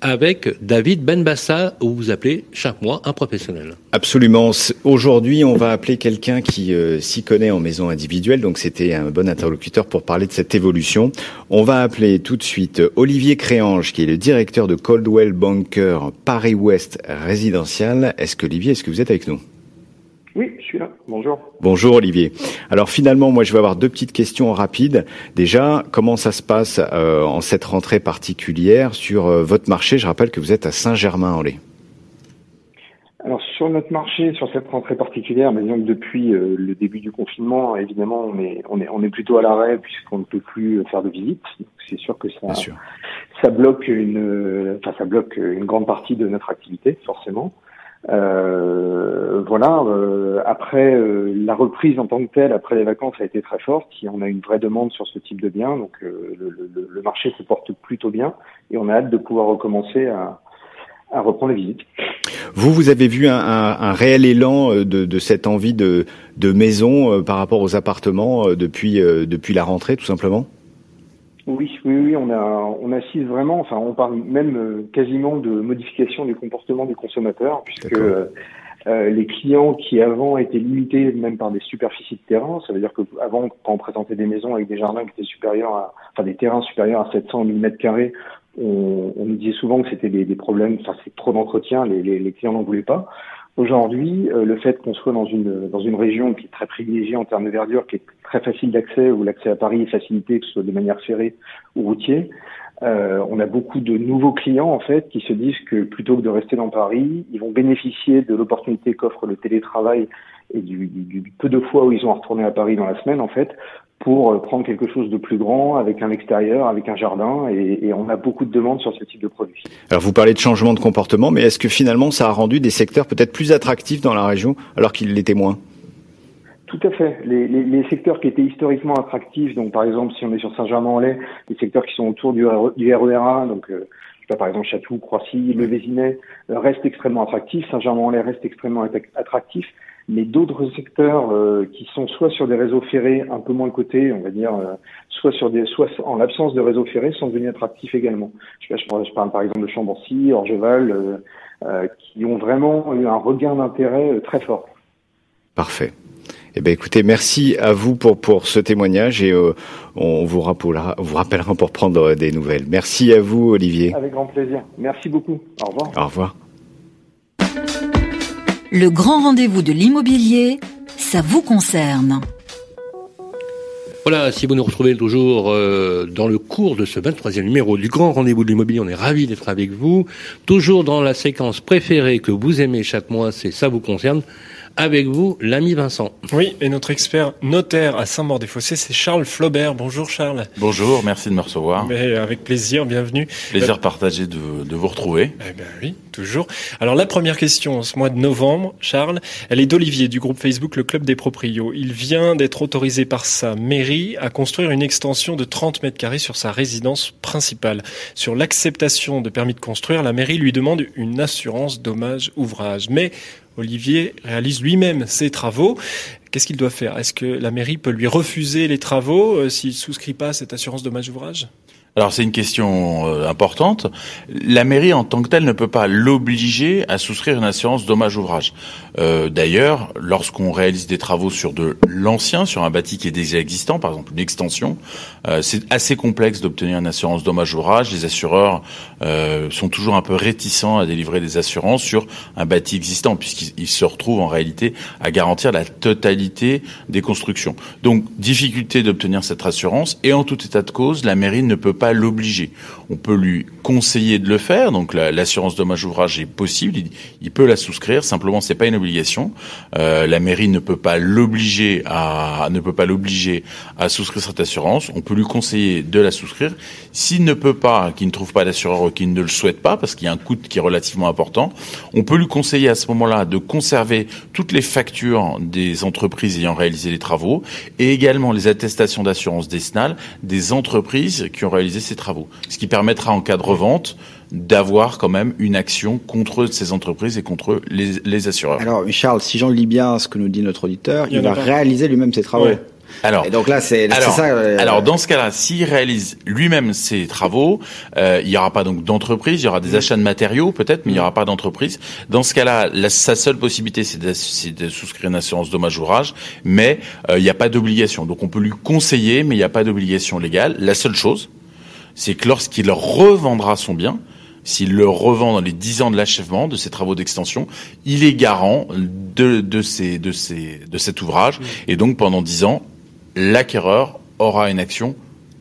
avec David Benbassa, où vous appelez chaque mois un professionnel.
Absolument. Aujourd'hui, on va appeler quelqu'un qui euh, s'y connaît en maison individuelle, donc c'était un bon interlocuteur pour parler de cette évolution. On va appeler tout de suite Olivier Créange, qui est le directeur de Coldwell Banker Paris-Ouest résidentiel. Est-ce que Olivier, est-ce que vous êtes avec nous?
Oui, je suis là. Bonjour.
Bonjour Olivier. Alors finalement, moi je vais avoir deux petites questions rapides. Déjà, comment ça se passe euh, en cette rentrée particulière sur euh, votre marché? Je rappelle que vous êtes à Saint-Germain-en-Laye.
Alors sur notre marché, sur cette rentrée particulière, mais disons que depuis euh, le début du confinement, évidemment, on est on est on est plutôt à l'arrêt puisqu'on ne peut plus faire de visites. C'est sûr que ça ça bloque une enfin ça bloque une grande partie de notre activité forcément. Euh, voilà. Euh, après, euh, la reprise en tant que telle, après les vacances, a été très forte. On a une vraie demande sur ce type de bien, donc le, le, le, marché se porte plutôt bien, et on a hâte de pouvoir recommencer à, à reprendre les visites.
Vous, vous avez vu un, un, un réel élan de, de, cette envie de, de maison par rapport aux appartements depuis, depuis la rentrée, tout simplement?
Oui, oui, oui, on a, on assiste vraiment, enfin, on parle même euh, quasiment de modification du comportement du consommateur, puisque euh, les clients qui avant étaient limités même par des superficies de terrain, ça veut dire que avant, quand on présentait des maisons avec des jardins qui étaient supérieurs à, enfin, des terrains supérieurs à 700 mm carrés, on, on nous disait souvent que c'était des, des, problèmes, enfin, c'est trop d'entretien, les, les, les clients n'en voulaient pas. Aujourd'hui, euh, le fait qu'on soit dans une dans une région qui est très privilégiée en termes de verdure, qui est très facile d'accès, où l'accès à Paris est facilité, que ce soit de manière ferrée ou routier, euh, on a beaucoup de nouveaux clients en fait qui se disent que plutôt que de rester dans Paris, ils vont bénéficier de l'opportunité qu'offre le télétravail et du, du, peu de fois où ils ont à retourner à Paris dans la semaine en fait pour euh, prendre quelque chose de plus grand avec un extérieur, avec un jardin, et, et, on a beaucoup de demandes sur ce type de produit.
Alors vous parlez de changement de comportement, mais est-ce que finalement ça a rendu des secteurs peut-être plus attractifs dans la région alors qu'ils l'étaient moins?
Tout à fait. Les, les, les, secteurs qui étaient historiquement attractifs, donc par exemple si on est sur Saint-Germain-en-Laye, les secteurs qui sont autour du, du RERA, donc euh, je sais pas, par exemple Château, Croissy, Le Vésinet, euh, restent extrêmement attractifs. Saint-Germain-en-Laye reste extrêmement attractif mais d'autres secteurs euh, qui sont soit sur des réseaux ferrés un peu moins cotés, on va dire, euh, soit sur des, soit en l'absence de réseaux ferrés, sont devenus attractifs également. Je, je, parle, je parle par exemple de Chamborcy, Orgeval, euh, qui ont vraiment eu un regain d'intérêt très fort.
Parfait. Eh bien, écoutez, merci à vous pour, pour ce témoignage et on vous rappellera, vous rappellera pour prendre des nouvelles. Merci à vous, Olivier.
Avec grand plaisir. Merci beaucoup. Au revoir.
Au revoir.
Le grand rendez-vous de l'immobilier, ça vous concerne.
Voilà, si vous nous retrouvez toujours euh, dans le cours de ce 23e numéro du Grand Rendez-vous de l'Immobilier, on est ravis d'être avec vous. Toujours dans la séquence préférée que vous aimez chaque mois, c'est Ça vous concerne avec vous, l'ami Vincent.
Oui, et notre expert notaire à Saint-Maur-des-Fossés, c'est Charles Flaubert. Bonjour Charles.
Bonjour, merci de me recevoir.
Mais avec plaisir, bienvenue.
Plaisir partagé de, de, vous retrouver.
Eh ben oui, toujours. Alors la première question, ce mois de novembre, Charles, elle est d'Olivier du groupe Facebook Le Club des Proprios. Il vient d'être autorisé par sa mairie à construire une extension de 30 mètres carrés sur sa résidence principale. Sur l'acceptation de permis de construire, la mairie lui demande une assurance dommage ouvrage. Mais Olivier réalise lui-même ses travaux. Qu'est-ce qu'il doit faire? Est-ce que la mairie peut lui refuser les travaux euh, s'il souscrit pas à cette assurance dommage ouvrage?
Alors c'est une question euh, importante. La mairie en tant que telle ne peut pas l'obliger à souscrire une assurance dommage ouvrage. Euh, D'ailleurs, lorsqu'on réalise des travaux sur de l'ancien, sur un bâti qui est déjà existant, par exemple une extension, euh, c'est assez complexe d'obtenir une assurance dommage ouvrage. Les assureurs euh, sont toujours un peu réticents à délivrer des assurances sur un bâti existant, puisqu'ils se retrouvent en réalité à garantir la totalité des constructions. Donc difficulté d'obtenir cette assurance, et en tout état de cause, la mairie ne peut pas l'obliger. On peut lui conseiller de le faire, donc l'assurance dommage ouvrage est possible, il, peut la souscrire. Simplement, c'est pas une obligation. Euh, la mairie ne peut pas l'obliger à ne peut pas l'obliger à souscrire cette assurance. On peut lui conseiller de la souscrire. S'il ne peut pas, qu'il ne trouve pas d'assureur ou qu'il ne le souhaite pas, parce qu'il y a un coût qui est relativement important, on peut lui conseiller à ce moment-là de conserver toutes les factures des entreprises ayant réalisé les travaux et également les attestations d'assurance décennale des entreprises qui ont réalisé ces travaux. Permettra en cas de revente d'avoir quand même une action contre ces entreprises et contre les, assureurs.
Alors Charles, si j'en lis bien ce que nous dit notre auditeur, il, va réaliser lui-même ses travaux.
Alors,
donc là, c'est
ça. Euh, alors, dans ce cas-là, s'il réalise lui-même ses travaux, euh, il n'y aura pas donc d'entreprise, il y aura des mm. achats de matériaux peut-être, mais il n'y aura pas d'entreprise. Dans ce cas-là, sa seule possibilité, c'est de, souscrire une assurance dommage ouvrage, mais euh, il n'y a pas d'obligation. Donc, on peut lui conseiller, mais il n'y a pas d'obligation légale. La seule chose, c'est que lorsqu'il revendra son bien, s'il le revend dans les 10 ans de l'achèvement de ses travaux d'extension, il est garant de, de, ces, de, ces, de cet ouvrage. Mmh. Et donc, pendant 10 ans, l'acquéreur aura une action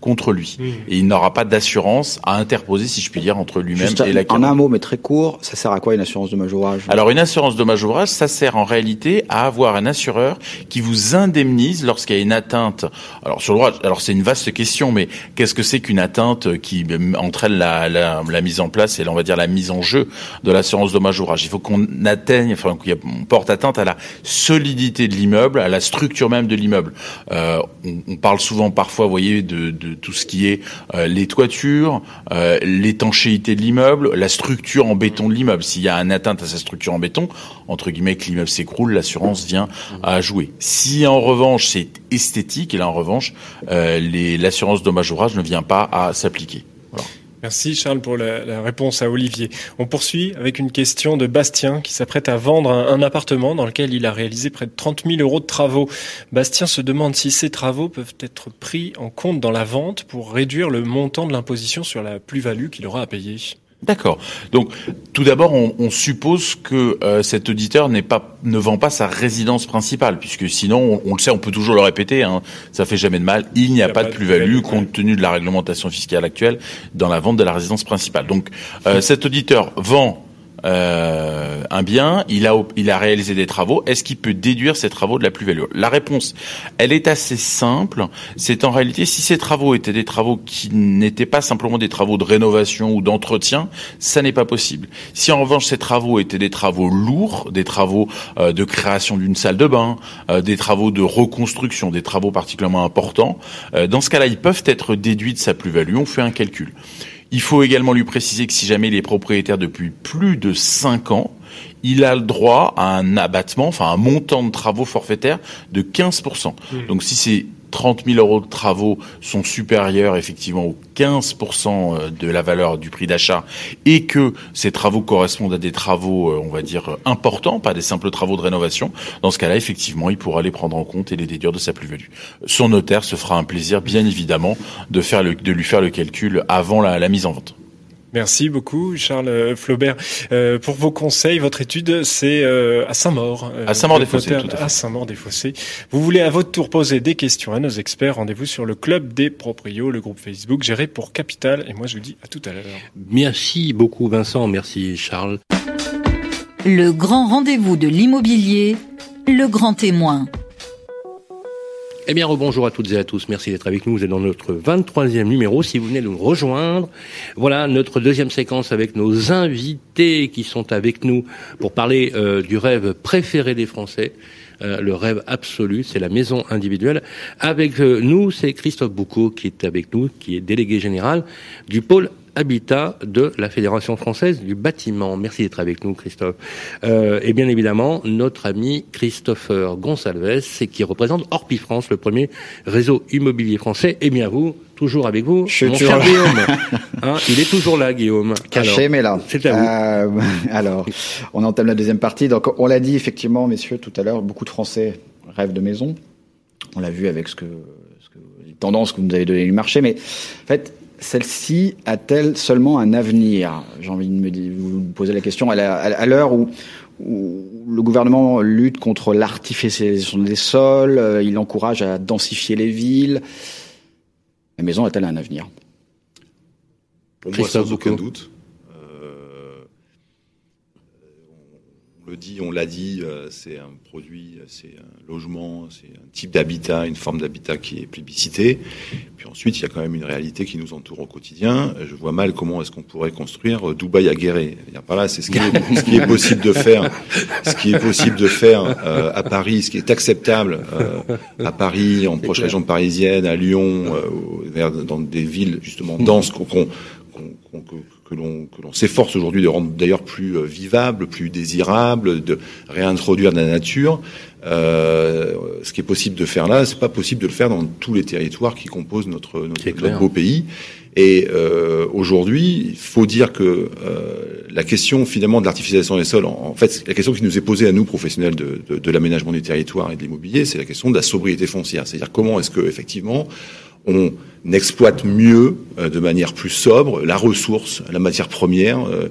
contre lui. Et il n'aura pas d'assurance à interposer, si je puis dire, entre lui-même et la
En un mot, mais très court, ça sert à quoi une assurance dommage ouvrage
Alors une assurance dommage ouvrage, ça sert en réalité à avoir un assureur qui vous indemnise lorsqu'il y a une atteinte. Alors sur le droit, alors c'est une vaste question, mais qu'est-ce que c'est qu'une atteinte qui entraîne la, la, la, mise en place et on va dire la mise en jeu de l'assurance dommage ouvrage Il faut qu'on atteigne, enfin qu'on porte atteinte à la solidité de l'immeuble, à la structure même de l'immeuble. Euh, on, on, parle souvent, parfois, vous voyez, de, de tout ce qui est euh, les toitures, euh, l'étanchéité de l'immeuble, la structure en béton de l'immeuble. S'il y a un atteinte à sa structure en béton, entre guillemets, que l'immeuble s'écroule, l'assurance vient à jouer. Si en revanche c'est esthétique, et là en revanche, euh, l'assurance dommage ouvrage ne vient pas à s'appliquer.
Merci Charles pour la, réponse à Olivier. On poursuit avec une question de Bastien qui s'apprête à vendre un, appartement dans lequel il a réalisé près de 30 000 euros de travaux. Bastien se demande si ces travaux peuvent être pris en compte dans la vente pour réduire le montant de l'imposition sur la plus-value qu'il aura à payer.
D'accord. Donc, tout d'abord, on, on, suppose que euh, cet auditeur n'est pas, ne vend pas sa résidence principale, puisque sinon, on, le sait, on peut toujours le répéter, hein, ça fait jamais de mal. Il n'y a, pas, de plus-value compte tenu de la réglementation fiscale actuelle dans la vente de la résidence principale. Donc, euh, cet auditeur vend euh, un bien, il a, il a réalisé des travaux, est-ce qu'il peut déduire ces travaux de la plus-value? La réponse, elle est assez simple. C'est en réalité, si ces travaux étaient des travaux qui n'étaient pas simplement des travaux de rénovation ou d'entretien, ça n'est pas possible. Si en revanche ces travaux étaient des travaux lourds, des travaux euh, de création d'une salle de bain, euh, des travaux de reconstruction, des travaux particulièrement importants, dans ce cas-là, ils peuvent être déduits de sa plus-value. On fait un calcul. Il faut également lui préciser que si jamais il est propriétaire depuis plus de 5 ans, il a le droit à un abattement, enfin un montant de travaux forfaitaires de 15%. Mmh. Donc si c'est 30 000 euros de travaux sont supérieurs effectivement aux 15% euh, de la valeur du prix d'achat et que ces travaux correspondent à des travaux, euh, on va dire, importants, pas des simples travaux de rénovation, dans ce cas-là, effectivement, il pourra les prendre en compte et les déduire de sa plus-value. Son notaire se fera un plaisir, bien évidemment, de, faire de lui faire le calcul avant la mise en vente.
Merci beaucoup, Charles Flaubert, euh, pour vos conseils. Votre étude, c'est euh, à Saint-Maur.
À Saint-Maur-des-Fossés, tout à fait.
À Saint-Maur-des-Fossés. Vous voulez à votre tour poser des questions à nos experts. Rendez-vous sur le Club des Proprios, le groupe Facebook géré pour Capital. Et moi, je vous dis à tout à l'heure.
Merci beaucoup, Vincent. Merci, Charles.
Le grand rendez-vous de l'immobilier, le grand témoin.
Eh bien, rebonjour à toutes et à tous. Merci d'être avec nous. Vous êtes dans notre 23e numéro. Si vous venez nous rejoindre, voilà notre deuxième séquence avec nos invités qui sont avec nous pour parler euh, du rêve préféré des Français. Euh, le rêve absolu, c'est la maison individuelle. Avec euh, nous, c'est Christophe Boucaud qui est avec nous, qui est délégué général du pôle Habitat de la Fédération française du bâtiment. Merci d'être avec nous, Christophe. Euh, et bien évidemment, notre ami Christopher Gonsalves, qui représente Orpi France, le premier réseau immobilier français. Et bien vous, toujours avec vous,
Je
mon
suis
cher
toujours là.
Guillaume. Hein, il est toujours là, Guillaume.
Caché,
Alors,
mais là.
C'est à vous.
Euh, alors, on entame la deuxième partie. Donc, on l'a dit effectivement, messieurs, tout à l'heure, beaucoup de Français rêvent de maison. On l'a vu avec ce que, ce que, les tendances que vous nous avez données du marché. Mais en fait, celle-ci a-t-elle seulement un avenir? J'ai envie de me dire, vous poser la question à la- à la- à l'heure où, où le gouvernement lutte contre l'artificialisation des sols, euh, il encourage à densifier les villes. La maison a-t-elle un avenir?
Pour moi, sans aucun doute. On le dit, on l'a dit, euh, c'est un produit, c'est un logement, c'est un type d'habitat, une forme d'habitat qui est plébiscité. Puis ensuite, il y a quand même une réalité qui nous entoure au quotidien. Je vois mal comment est-ce qu'on pourrait construire euh, Dubaï à Guéret. Il y a Par là, c'est ce qui est, possible de faire, ce qui est possible de faire euh, à Paris, ce qui est acceptable euh, à Paris, en proche région parisienne, à Lyon, euh, dans des villes justement denses qu'on que l'on s'efforce aujourd'hui de rendre d'ailleurs plus euh, vivable, plus désirable, de réintroduire de la nature. Euh, ce qui est possible de faire là, c'est pas possible de le faire dans tous les territoires qui composent notre notre, beau pays. Et euh, aujourd'hui, il faut dire que euh, la question finalement de l'artificialisation des sols, en, en fait, la question qui nous est posée à nous professionnels de, de, de l'aménagement du territoire et de l'immobilier, c'est la question de la sobriété foncière. C'est-à-dire comment est-ce que effectivement on exploite mieux, euh, de manière plus sobre, la ressource, la matière première euh,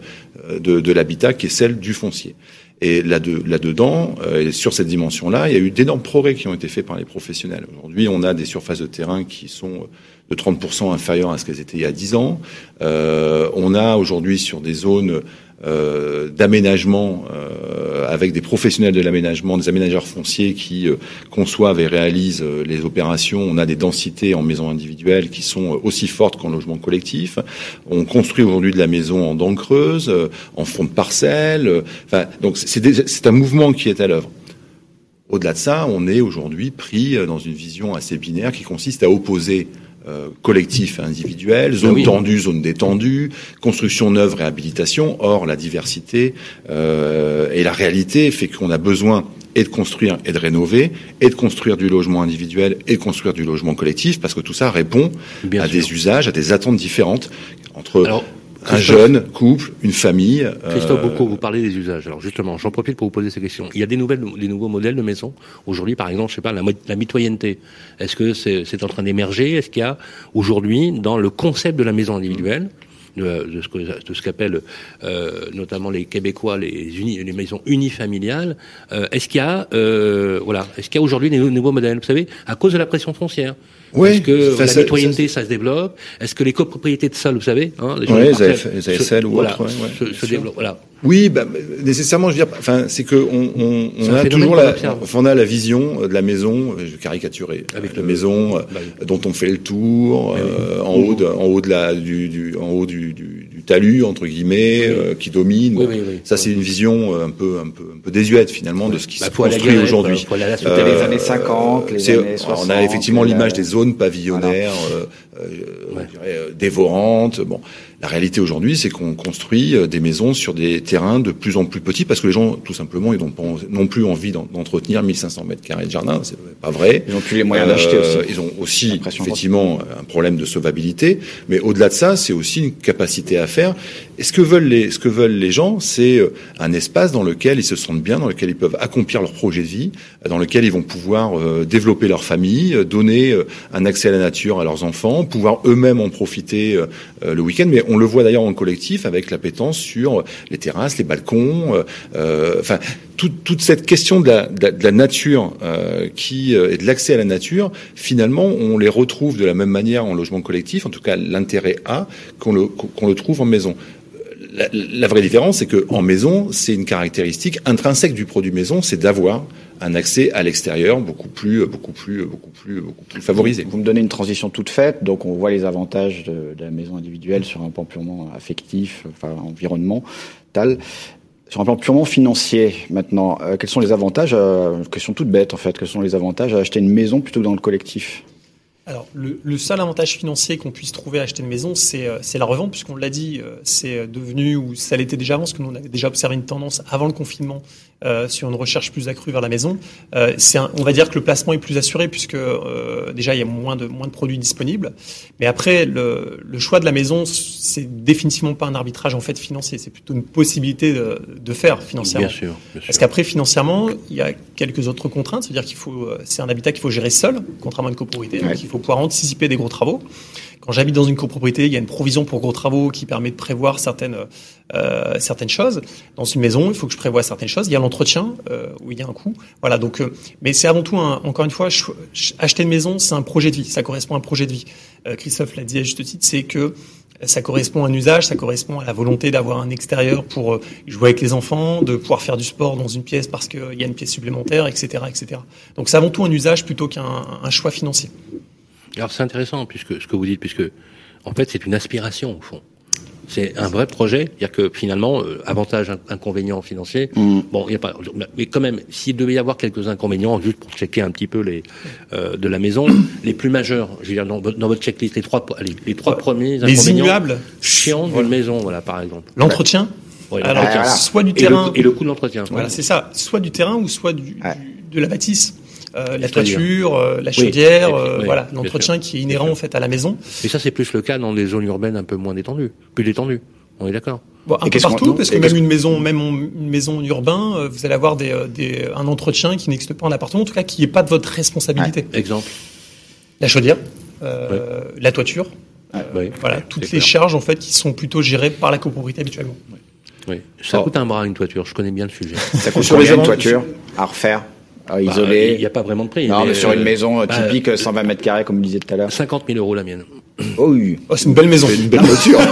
euh, de, l'habitat, qui est celle du foncier. Et là-de- là-dedans, et sur cette dimension-là, il y a eu d'énormes progrès qui ont été faits par les professionnels. Aujourd'hui, on a des surfaces de terrain qui sont de 30% inférieures à ce qu'elles étaient il y a 10 ans. On a aujourd'hui sur des zones euh, d'aménagement euh, avec des professionnels de l'aménagement, des aménageurs fonciers qui euh, conçoivent et réalisent euh, les opérations. On a des densités en maisons individuelles qui sont euh, aussi fortes qu'en logement collectif. On construit aujourd'hui de la maison en dents creuses, euh, en fond de parcelle. Enfin, donc c'est un mouvement qui est à l'œuvre. Au-delà de ça, on est aujourd'hui pris dans une vision assez binaire qui consiste à opposer euh, collectif et individuel, zone
Ah oui.
tendue, zone détendue, construction neuve, réhabilitation. Or, la diversité euh, et la réalité fait qu'on a besoin et de construire et de rénover, et de construire du logement individuel et de construire du logement collectif, parce que tout ça répond
Bien
à
sûr.
des usages, à des attentes différentes entre
Alors,
un jeune couple, une famille. euh,
Christophe Bocco, vous parlez des usages. Alors justement, j'en profite pour vous poser ces questions. Il y a des nouvelles, des nouveaux modèles de maisons. Aujourd'hui, par exemple, je sais pas, la, la mitoyenneté. Est-ce que c'est en train d'émerger? Est-ce qu'il y a aujourd'hui, dans le concept de la maison individuelle, de, de ce que de ce qu'appellent euh, notamment les Québécois les, uni- les maisons unifamiliales, euh, est-ce qu'il y a euh, voilà, est-ce qu'il y a aujourd'hui des nou- nouveaux modèles? Vous savez, à cause de la pression foncière.
Oui,
Est-ce que
ça,
la
ça-
mitoyenneté, ça, se développe? Est-ce que les copropriétés de sol, vous savez, hein, les gens
Ouais, les
partagent,
AF- les
se-
ASL ou
voilà,
autres, ouais,
se, se développent. Voilà.
Oui, bah, nécessairement, je veux dire, enfin, c'est que on, on, a toujours la, on a la vision euh, de la maison, euh, je vais caricaturer,
Avec
la maison euh,
bah oui.
dont on fait le tour,
Oui, oui.
euh, en haut de, en haut de la, du, du en haut du, du talus entre guillemets,
Oui.
euh, qui domine.
Oui, oui, oui.
Ça, c'est une vision euh, un peu, un peu, un peu désuète finalement de ce qui
Bah,
se construit aujourd'hui.
la
C'était les
Euh,
années 50, les années 60.
On a effectivement l'image des zones pavillonnaires, euh, euh,
Ouais.
je dirais, euh, dévorantes. Bon, la réalité aujourd'hui, c'est qu'on construit euh, des maisons sur des terrains de plus en plus petits parce que les gens, tout simplement, ils n'ont pas non plus envie d'en- d'entretenir 1500 mètres carrés de jardin. C'est pas vrai.
Ils n'ont plus les moyens d'acheter
Euh,
aussi.
Ils ont aussi effectivement un problème de sauvabilité, mais au-delà de ça, c'est aussi une capacité à faire. Et ce que veulent les, ce que veulent les gens, c'est euh, un espace dans lequel ils se sentent bien, dans lequel ils peuvent accomplir leur projet de vie, euh, dans lequel ils vont pouvoir euh, développer leur famille, euh, donner euh, un accès à la nature à leurs enfants, pouvoir eux-mêmes en profiter euh, euh, le week-end. Mais on le voit d'ailleurs en collectif avec l'appétence sur les terrasses, les balcons, euh, enfin toute, toute cette question de la, de la, nature qui et de l'accès à la nature, finalement, on les retrouve de la même manière en logement collectif. En tout cas, l'intérêt a qu'on le qu'on le trouve en maison. La, vraie différence, c'est que en maison, c'est une caractéristique intrinsèque du produit maison, c'est d'avoir un accès à l'extérieur beaucoup plus, beaucoup plus, beaucoup plus, beaucoup plus favorisé.
Vous me donnez une transition toute faite, donc on voit les avantages de, la maison individuelle sur un plan purement affectif, enfin environnemental. Sur un plan purement financier, maintenant, euh, quels sont les avantages? Euh, Question toute bête en fait. Quels sont les avantages à acheter une maison plutôt que dans le collectif?
Alors, le, le, seul avantage financier qu'on puisse trouver à acheter une maison, c'est euh, la revente, puisqu'on l'a dit, euh, c'est devenu, ou ça l'était déjà avant, parce que nous, on avait déjà observé une tendance avant le confinement euh, sur une recherche plus accrue vers la maison. Euh, un, on va dire que le placement est plus assuré, puisque euh, déjà, il y a moins de, moins de produits disponibles. Mais après, le, le choix de la maison, c'est définitivement pas un arbitrage en fait financier, c'est plutôt une possibilité de, de faire financièrement.
Bien sûr. Bien sûr.
Parce qu'après, financièrement, il y a quelques autres contraintes, c'est-à-dire qu'il faut, c'est un habitat qu'il faut gérer seul, contrairement à une copropriété. Donc, il faut pouvoir anticiper des gros travaux. Quand j'habite dans une copropriété, il y a une provision pour gros travaux qui permet de prévoir certaines euh, certaines choses. Dans une maison, il faut que je prévoie certaines choses. Il y a l'entretien euh, où il y a un coût. Voilà. Donc, euh, mais c'est avant tout, un, encore une fois, acheter une maison, c'est un projet de vie. Ça correspond à un projet de vie. Christophe l'a dit à juste titre, c'est que ça correspond à un usage, ça correspond à la volonté d'avoir un extérieur pour jouer avec les enfants, de pouvoir faire du sport dans une pièce parce qu'il y a une pièce supplémentaire, etc., etc. Donc c'est avant tout un usage plutôt qu'un un choix financier.
Alors c'est intéressant puisque ce que vous dites, puisque en fait c'est une aspiration au fond. C'est un vrai projet, c'est-à-dire que finalement, euh, avantage, inconvénients financiers.
Mm.
Bon, il y a pas, mais quand même, s'il devait y avoir quelques inconvénients, juste pour checker un petit peu les euh, de la maison, les plus majeurs, je veux dire dans, dans votre checklist, les trois, allez, les trois premiers
les
inconvénients
immuables
chiants d'une maison, voilà, par exemple.
L'entretien.
Ouais,
Alors,
l'entretien.
soit du
Et
terrain,
le, et le coût de l'entretien.
voilà, c'est ça, soit du terrain ou soit du,
Ouais.
du- de la bâtisse. Euh, la toiture, euh, la chaudière,
puis,
euh,
oui,
voilà, l'entretien qui est inhérent en fait à la maison.
Et ça, c'est plus le cas dans des zones urbaines un peu moins détendues, plus détendues. On est d'accord.
Bon, un
Et
peu partout, parce que
et
même une maison, même une maison urbain, euh, vous allez avoir des, des, un entretien qui n'existe pas en appartement, en tout cas qui n'est pas de votre responsabilité.
Exemple.
La chaudière, euh, la toiture, euh,
Oui.
voilà, toutes les
clair.
charges en fait qui sont plutôt gérées par la copropriété habituellement.
Oui. Ça
Oh.
coûte un bras une toiture. Je connais bien le sujet.
Ça coûte
Sur
combien
les
une toiture à refaire, à
Bah,
isoler
Il n'y a pas vraiment de prix.
Non, mais sur
euh,
une maison euh,
bah,
typique, euh, 120 mètres carrés, comme vous disiez tout à l'heure.
50 000 euros la mienne.
Oh oui.
Oh, c'est une belle maison.
C'est une belle voiture.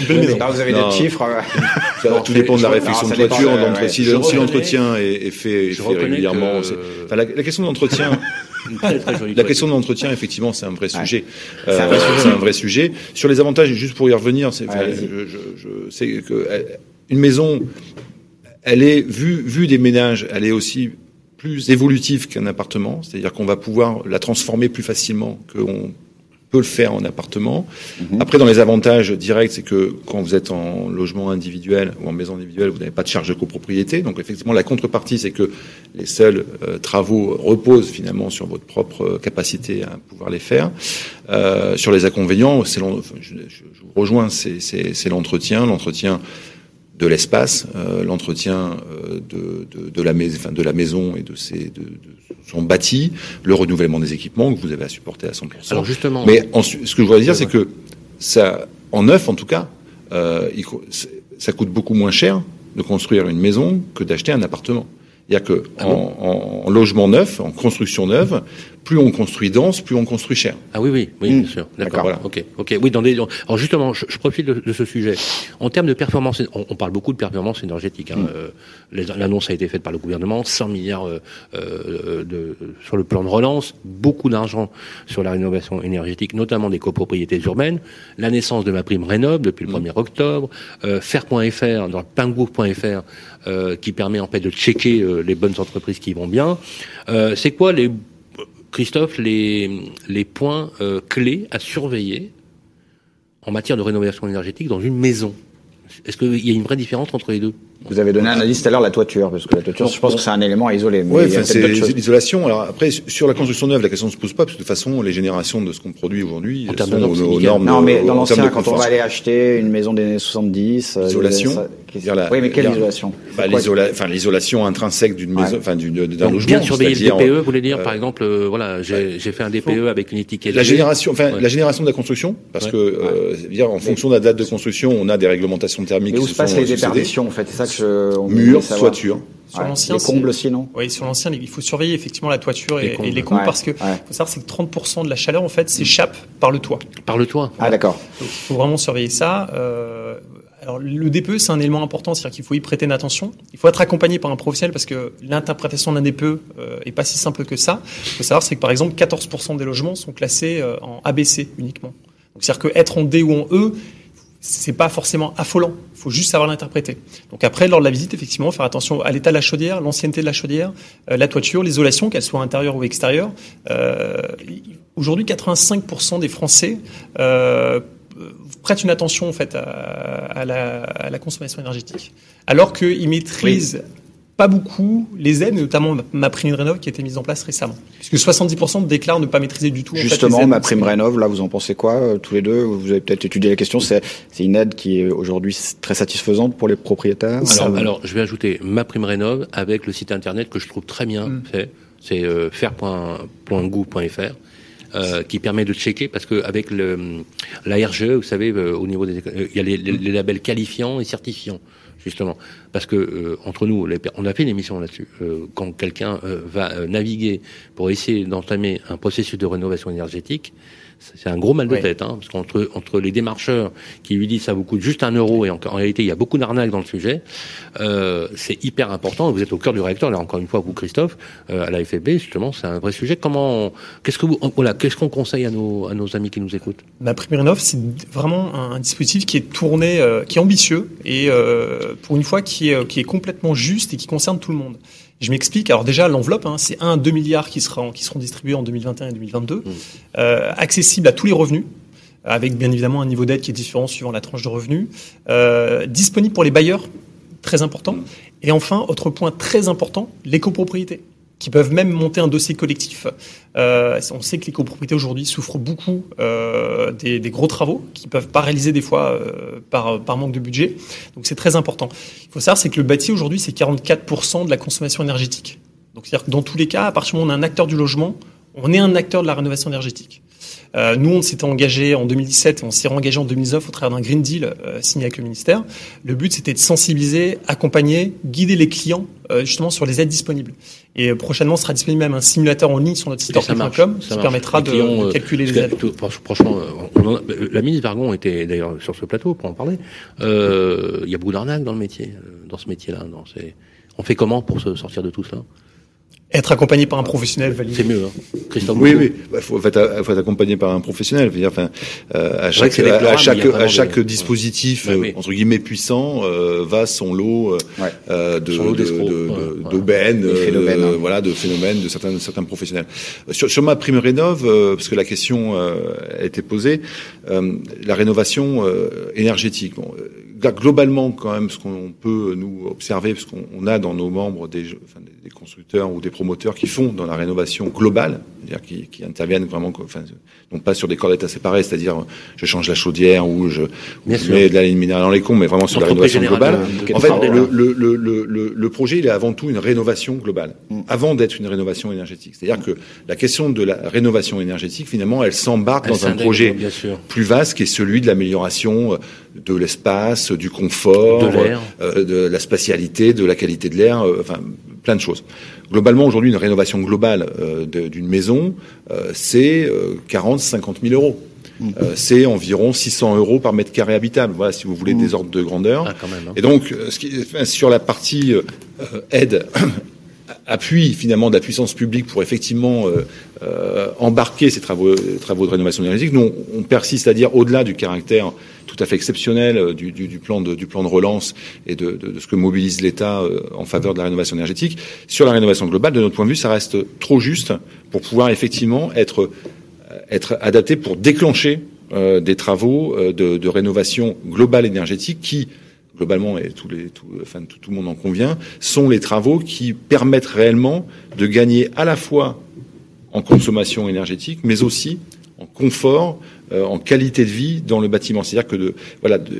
Une belle maison.
Non, vous avez
Non.
des chiffres. euh,
Ça va, tout dépend de la réflexion
non,
de
ouais.
si l'entretien est, est fait, est régulièrement,
que-
c'est- enfin, la, la question de l'entretien,
Une très, très jolie
la question de l'entretien, effectivement, c'est un vrai
Ouais.
sujet.
C'est un
Euh,
vrai sujet.
c'est un vrai sujet. Sur les avantages, juste pour y revenir, c'est,
Allez-y.
je, je, je sais que euh, une maison, elle est vue, vue des ménages, elle est aussi plus évolutive qu'un appartement, c'est-à-dire qu'on va pouvoir la transformer plus facilement qu'on peut le faire en appartement.
Mhm.
Après, dans les avantages directs, c'est que quand vous êtes en logement individuel ou en maison individuelle, vous n'avez pas de charge de copropriété. Donc, effectivement, la contrepartie, c'est que les seuls euh, travaux reposent finalement sur votre propre euh, capacité à pouvoir les faire. Euh, sur les inconvénients, c'est je, je- vous rejoins, c'est l'entretien, l'entretien de l'espace, euh, l'entretien euh, de, de, de, la enfin, de la maison et de, ses, de, de son bâti, le renouvellement des équipements que vous avez à supporter à 100%.
Alors justement,
Mais ensuite, ce que je voudrais dire, c'est que ça, en neuf en tout cas, euh, il ça coûte beaucoup moins cher de construire une maison que d'acheter un appartement. C'est-à-dire que
Ah
en, en- en logement neuf, en construction neuve, plus on construit dense, plus on construit cher.
Ah oui, oui, oui,
Mm.
bien sûr. D'accord.
Voilà.
Ok, ok. Oui, dans des. Alors justement, je, je profite de, de ce sujet. En termes de performance, on, on parle beaucoup de performance énergétique. Hein. Euh, les- L'annonce a été faite par le gouvernement, 100 milliards euh, euh, de, sur le plan de relance, beaucoup d'argent sur la rénovation énergétique, notamment des copropriétés urbaines. La naissance de ma prime Rénov depuis le 1er octobre. Euh, Faire.fr, dans pleingroupe.fr, euh, qui permet en fait de checker euh, les bonnes entreprises qui vont bien. Euh, C'est quoi Christophe, les, les points euh, clés à surveiller en matière de rénovation énergétique dans une maison? Est-ce qu'il y a une vraie différence entre les deux?
Vous avez donné un indice tout à l'heure, la toiture, parce que la toiture, je pense que c'est un élément à isoler.
Oui, c'est l'isolation. Alors après, sur la construction neuve, la question ne se pose pas, parce que de toute façon, les générations de ce qu'on produit aujourd'hui sont
aux, normes. Non, mais dans l'ancien, quand on va aller acheter une maison des années 70,
euh, isolation.
oui, mais quelle isolation
bah, L'isolation intrinsèque d'une maison, enfin d'un logement.
Bien surveiller le DPE, vous voulez dire, par exemple, euh, voilà, j'ai fait un DPE avec une étiquette.
La génération, enfin, la génération de la construction, parce que, euh, en fonction de la date de construction, on a des réglementations thermiques.
Mais où se passent les déperditions, en fait, que je.
Murs, toiture.
Sur l'ancien, les combles aussi, non
Oui, sur l'ancien, il faut surveiller effectivement la toiture et les combles, parce que faut savoir c'est que 30% de la chaleur en fait s'échappe par le toit.
Par le toit.
Ah d'accord.
Il faut vraiment surveiller ça. Euh, alors le DPE c'est un élément important, c'est-à-dire qu'il faut y prêter une attention. Il faut être accompagné par un professionnel parce que l'interprétation d'un DPE euh, est pas si simple que ça. Il faut savoir c'est que par exemple 14% des logements sont classés euh, en ABC uniquement. Donc c'est-à-dire que être en D ou en E c'est pas forcément affolant. Il faut juste savoir l'interpréter. Donc après, lors de la visite, effectivement, faire attention à l'état de la chaudière, l'ancienneté de la chaudière, euh, la toiture, l'isolation, qu'elle soit intérieure ou extérieure. Euh, Aujourd'hui, 85% des Français euh, prêtent une attention en fait à, à, la, à la, consommation énergétique, alors qu'ils maîtrisent pas beaucoup les aides, notamment ma prime rénov qui a été mise en place récemment. Puisque 70% déclarent ne pas maîtriser du tout.
Justement, en fait, ma prime rénov, là, vous en pensez quoi euh, tous les deux? Vous avez peut-être étudié la question. C'est une aide qui est aujourd'hui très satisfaisante pour les propriétaires?
Alors, alors, je vais ajouter ma prime rénov avec le site internet que je trouve très bien mm. fait. C'est euh, faire.gouv.fr. Euh, qui permet de checker parce que avec le la RGE, vous savez, euh, au niveau des il y a les, les labels qualifiants et certifiants justement. Parce que euh, entre nous, on a fait une émission là-dessus. Euh, quand quelqu'un euh, va naviguer pour essayer d'entamer un processus de rénovation énergétique, c'est un gros mal de tête, hein, parce qu'entre entre les démarcheurs qui lui disent ça vous coûte juste un euro et en, réalité il y a beaucoup d'arnaques dans le sujet, euh, c'est hyper important. Vous êtes au cœur du réacteur, là encore une fois vous Christophe, euh, à la FFB justement, c'est un vrai sujet. Comment, qu'est-ce que vous, voilà, qu'est-ce qu'on conseille à nos à nos amis qui nous écoutent?
Ma première offre, c'est vraiment un, dispositif qui est tourné, euh, qui est ambitieux et euh, pour une fois qui est qui est complètement juste et qui concerne tout le monde. Je m'explique. Alors déjà, l'enveloppe, hein, c'est 1 2 milliards qui, sera, qui seront distribués en 2021 et 2022, mmh. euh, accessible à tous les revenus, avec bien évidemment un niveau d'aide qui est différent suivant la tranche de revenus, euh, disponible pour les bailleurs, très important. Et enfin, autre point très important, l'écopropriété qui peuvent même monter un dossier collectif. Euh, on sait que les copropriétés aujourd'hui souffrent beaucoup euh, des, gros travaux qui peuvent paralyser des fois euh, par, manque de budget. Donc c'est très important. Il faut savoir c'est que le bâti aujourd'hui c'est 44% de la consommation énergétique. Donc c'est-à-dire que dans tous les cas, à partir du moment où on est un acteur du logement, on est un acteur de la rénovation énergétique. Euh, nous, on s'était engagé en 2017, on s'est engagé en 2009 au travers d'un Green Deal euh, signé avec le ministère. Le but, c'était de sensibiliser, accompagner, guider les clients euh, justement sur les aides disponibles. Et euh, prochainement, sera disponible même un simulateur en ligne sur notre site orpi.com qui permettra de, de, calculer les aides.
franchement, on la ministre Vargon était d'ailleurs sur ce plateau pour en parler. Il y a beaucoup d'arnaques dans le métier, dans ce métier-là. On fait comment pour se sortir de tout cela?
Être accompagné par un professionnel
valide. C'est mieux, hein.
Christophe. Oui, oui. Il bah, faut, faut, être, faut être accompagné par un professionnel. Dire, enfin, euh, à chaque, à, chaque, à chaque dispositif euh, entre guillemets puissant euh, va son lot euh, de d'aubaines, de, de, hein. voilà, de phénomènes de certains certains professionnels. Sur, sur ma prime rénov, parce que la question a été posée, la rénovation énergétique. Bon, globalement, quand même, ce qu'on peut nous observer, parce qu'on a dans nos membres des, enfin, des constructeurs ou des promoteurs qui font dans la rénovation globale, c'est-à-dire qui, qui, interviennent vraiment, enfin, non pas sur des cordettes à séparer, c'est-à-dire je change la chaudière ou je, mets de la ligne minérale dans les cons, mais vraiment sur la rénovation globale. En fait, le, le, le, le, le, projet, il est avant tout une rénovation globale, mm. avant d'être une rénovation énergétique. C'est-à-dire que la question de la rénovation énergétique, finalement, elle s'embarque dans un projet plus vaste qui est celui de l'amélioration de l'espace, du confort, de, euh, de, la spatialité, de la qualité de l'air, euh, enfin plein de choses. Globalement, aujourd'hui, une rénovation globale euh, d'une maison, euh, c'est 40, 50 000 euros. Mmh. c'est environ 600 euros par mètre carré habitable. Voilà, si vous voulez mmh. des ordres de grandeur. Ah, quand même, hein. Et donc, ce qui, sur la partie aide appui finalement de la puissance publique pour effectivement euh, euh, embarquer ces travaux, travaux de rénovation énergétique. Nous, on, persiste à dire au-delà du caractère tout à fait exceptionnel euh, du, plan, de, relance et de, ce que mobilise l'État euh, en faveur de la rénovation énergétique. Sur la rénovation globale, de notre point de vue, ça reste trop juste pour pouvoir effectivement être, être adapté pour déclencher des travaux de, rénovation globale énergétique qui globalement, et tous les, tout, tout le monde en convient, sont les travaux qui permettent réellement de gagner à la fois en consommation énergétique, mais aussi en confort, euh, en qualité de vie dans le bâtiment. C'est-à-dire que de, voilà, de,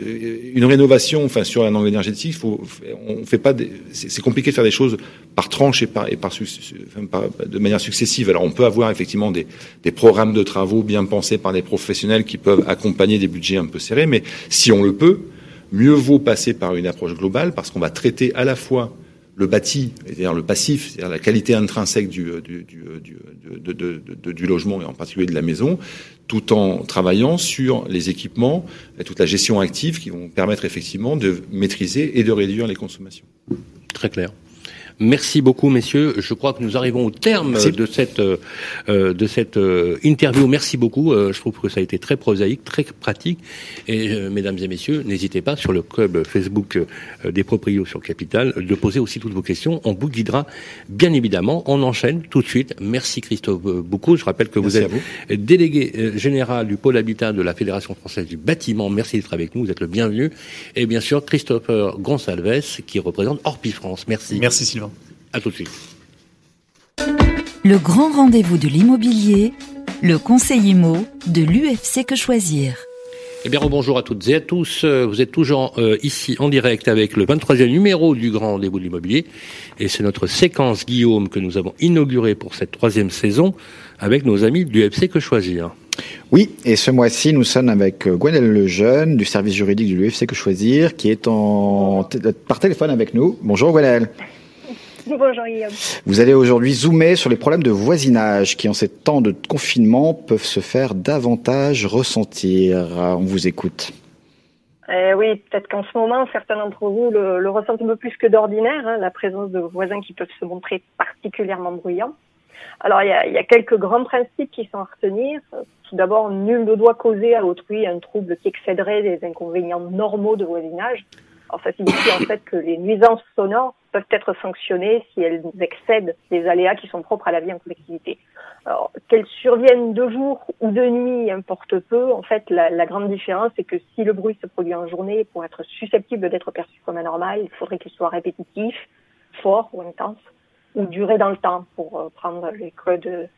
une rénovation, enfin sur un angle énergétique, faut, on fait pas, c'est compliqué de faire des choses par tranche et par, de manière successive. Alors on peut avoir effectivement des, des programmes de travaux bien pensés par des professionnels qui peuvent accompagner des budgets un peu serrés, mais si on le peut, mieux vaut passer par une approche globale parce qu'on va traiter à la fois le bâti, c'est-à-dire le passif, c'est-à-dire la qualité intrinsèque du, du, du, du, de, du logement et en particulier de la maison, tout en travaillant sur les équipements et toute la gestion active qui vont permettre effectivement de maîtriser et de réduire les consommations.
Très clair. Merci beaucoup, messieurs. Je crois que nous arrivons au terme de cette euh, de cette euh, interview. Merci beaucoup. Euh, je trouve que ça a été très prosaïque, très pratique. Et mesdames et messieurs, n'hésitez pas sur le club Facebook des proprios sur Capital de poser aussi toutes vos questions. On vous guidera bien évidemment. On enchaîne tout de suite. Merci Christophe beaucoup. Je rappelle que vous êtes délégué général du pôle habitat de la Fédération française du bâtiment. Merci d'être avec nous. Vous êtes le bienvenu. Et bien sûr Christopher Gonsalves qui représente Orpi France. Merci.
Merci Sylvain.
À tout de suite.
Le grand rendez-vous de l'immobilier, le conseil IMO de l'UFC Que Choisir.
Eh bien, bonjour à toutes et à tous. Vous êtes toujours euh, ici en direct avec le 23e numéro du Grand Rendez-vous de l'immobilier. Et c'est notre séquence Guillaume que nous avons inaugurée pour cette troisième saison avec nos amis de l'UFC Que Choisir.
Oui, et ce mois-ci, nous sommes avec euh, Gwenelle Lejeune du service juridique de l'UFC Que Choisir qui est en par téléphone avec nous. Bonjour Gwenelle.
Bonjour Guillaume.
Vous allez aujourd'hui zoomer sur les problèmes de voisinage qui, en ces temps de confinement, peuvent se faire davantage ressentir. On vous écoute.
Eh oui, peut-être qu'en ce moment, certains d'entre vous le, ressentent un peu plus que d'ordinaire, hein, la présence de voisins qui peuvent se montrer particulièrement bruyants. Alors, il y a, y a, quelques grands principes qui sont à retenir. Tout d'abord, nul ne doit causer à autrui un trouble qui excéderait des inconvénients normaux de voisinage. Ça signifie en fait que les nuisances sonores peuvent être sanctionnées si elles excèdent les aléas qui sont propres à la vie en collectivité. Alors, qu'elles surviennent de jour ou de nuit importe peu. En fait, la, la grande différence, c'est que si le bruit se produit en journée, pour être susceptible d'être perçu comme anormal, il faudrait qu'il soit répétitif, fort ou intense, ou durer dans le temps, pour euh, prendre les codes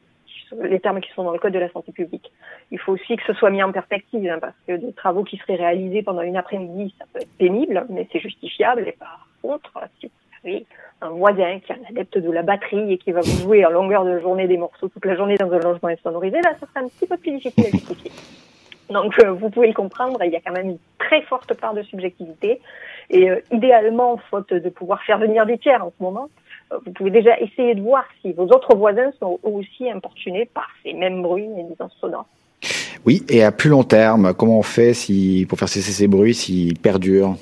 les termes qui sont dans le code de la santé publique. Il faut aussi que ce soit mis en perspective, hein, parce que des travaux qui seraient réalisés pendant une après-midi, ça peut être pénible, mais c'est justifiable. Et par contre, si vous avez un voisin qui est un adepte de la batterie et qui va vous jouer en longueur de journée des morceaux toute la journée dans un logement insonorisé, là, ça sera un petit peu plus difficile à justifier. Donc, euh, vous pouvez le comprendre, il y a quand même une très forte part de subjectivité. Et euh, idéalement, faute de pouvoir faire venir des tiers en ce moment, vous pouvez déjà essayer de voir si vos autres voisins sont aussi importunés par ces mêmes bruits et nuisances sonores.
Oui, et à plus long terme, comment on fait si, pour faire cesser ces bruits s'ils perdurent?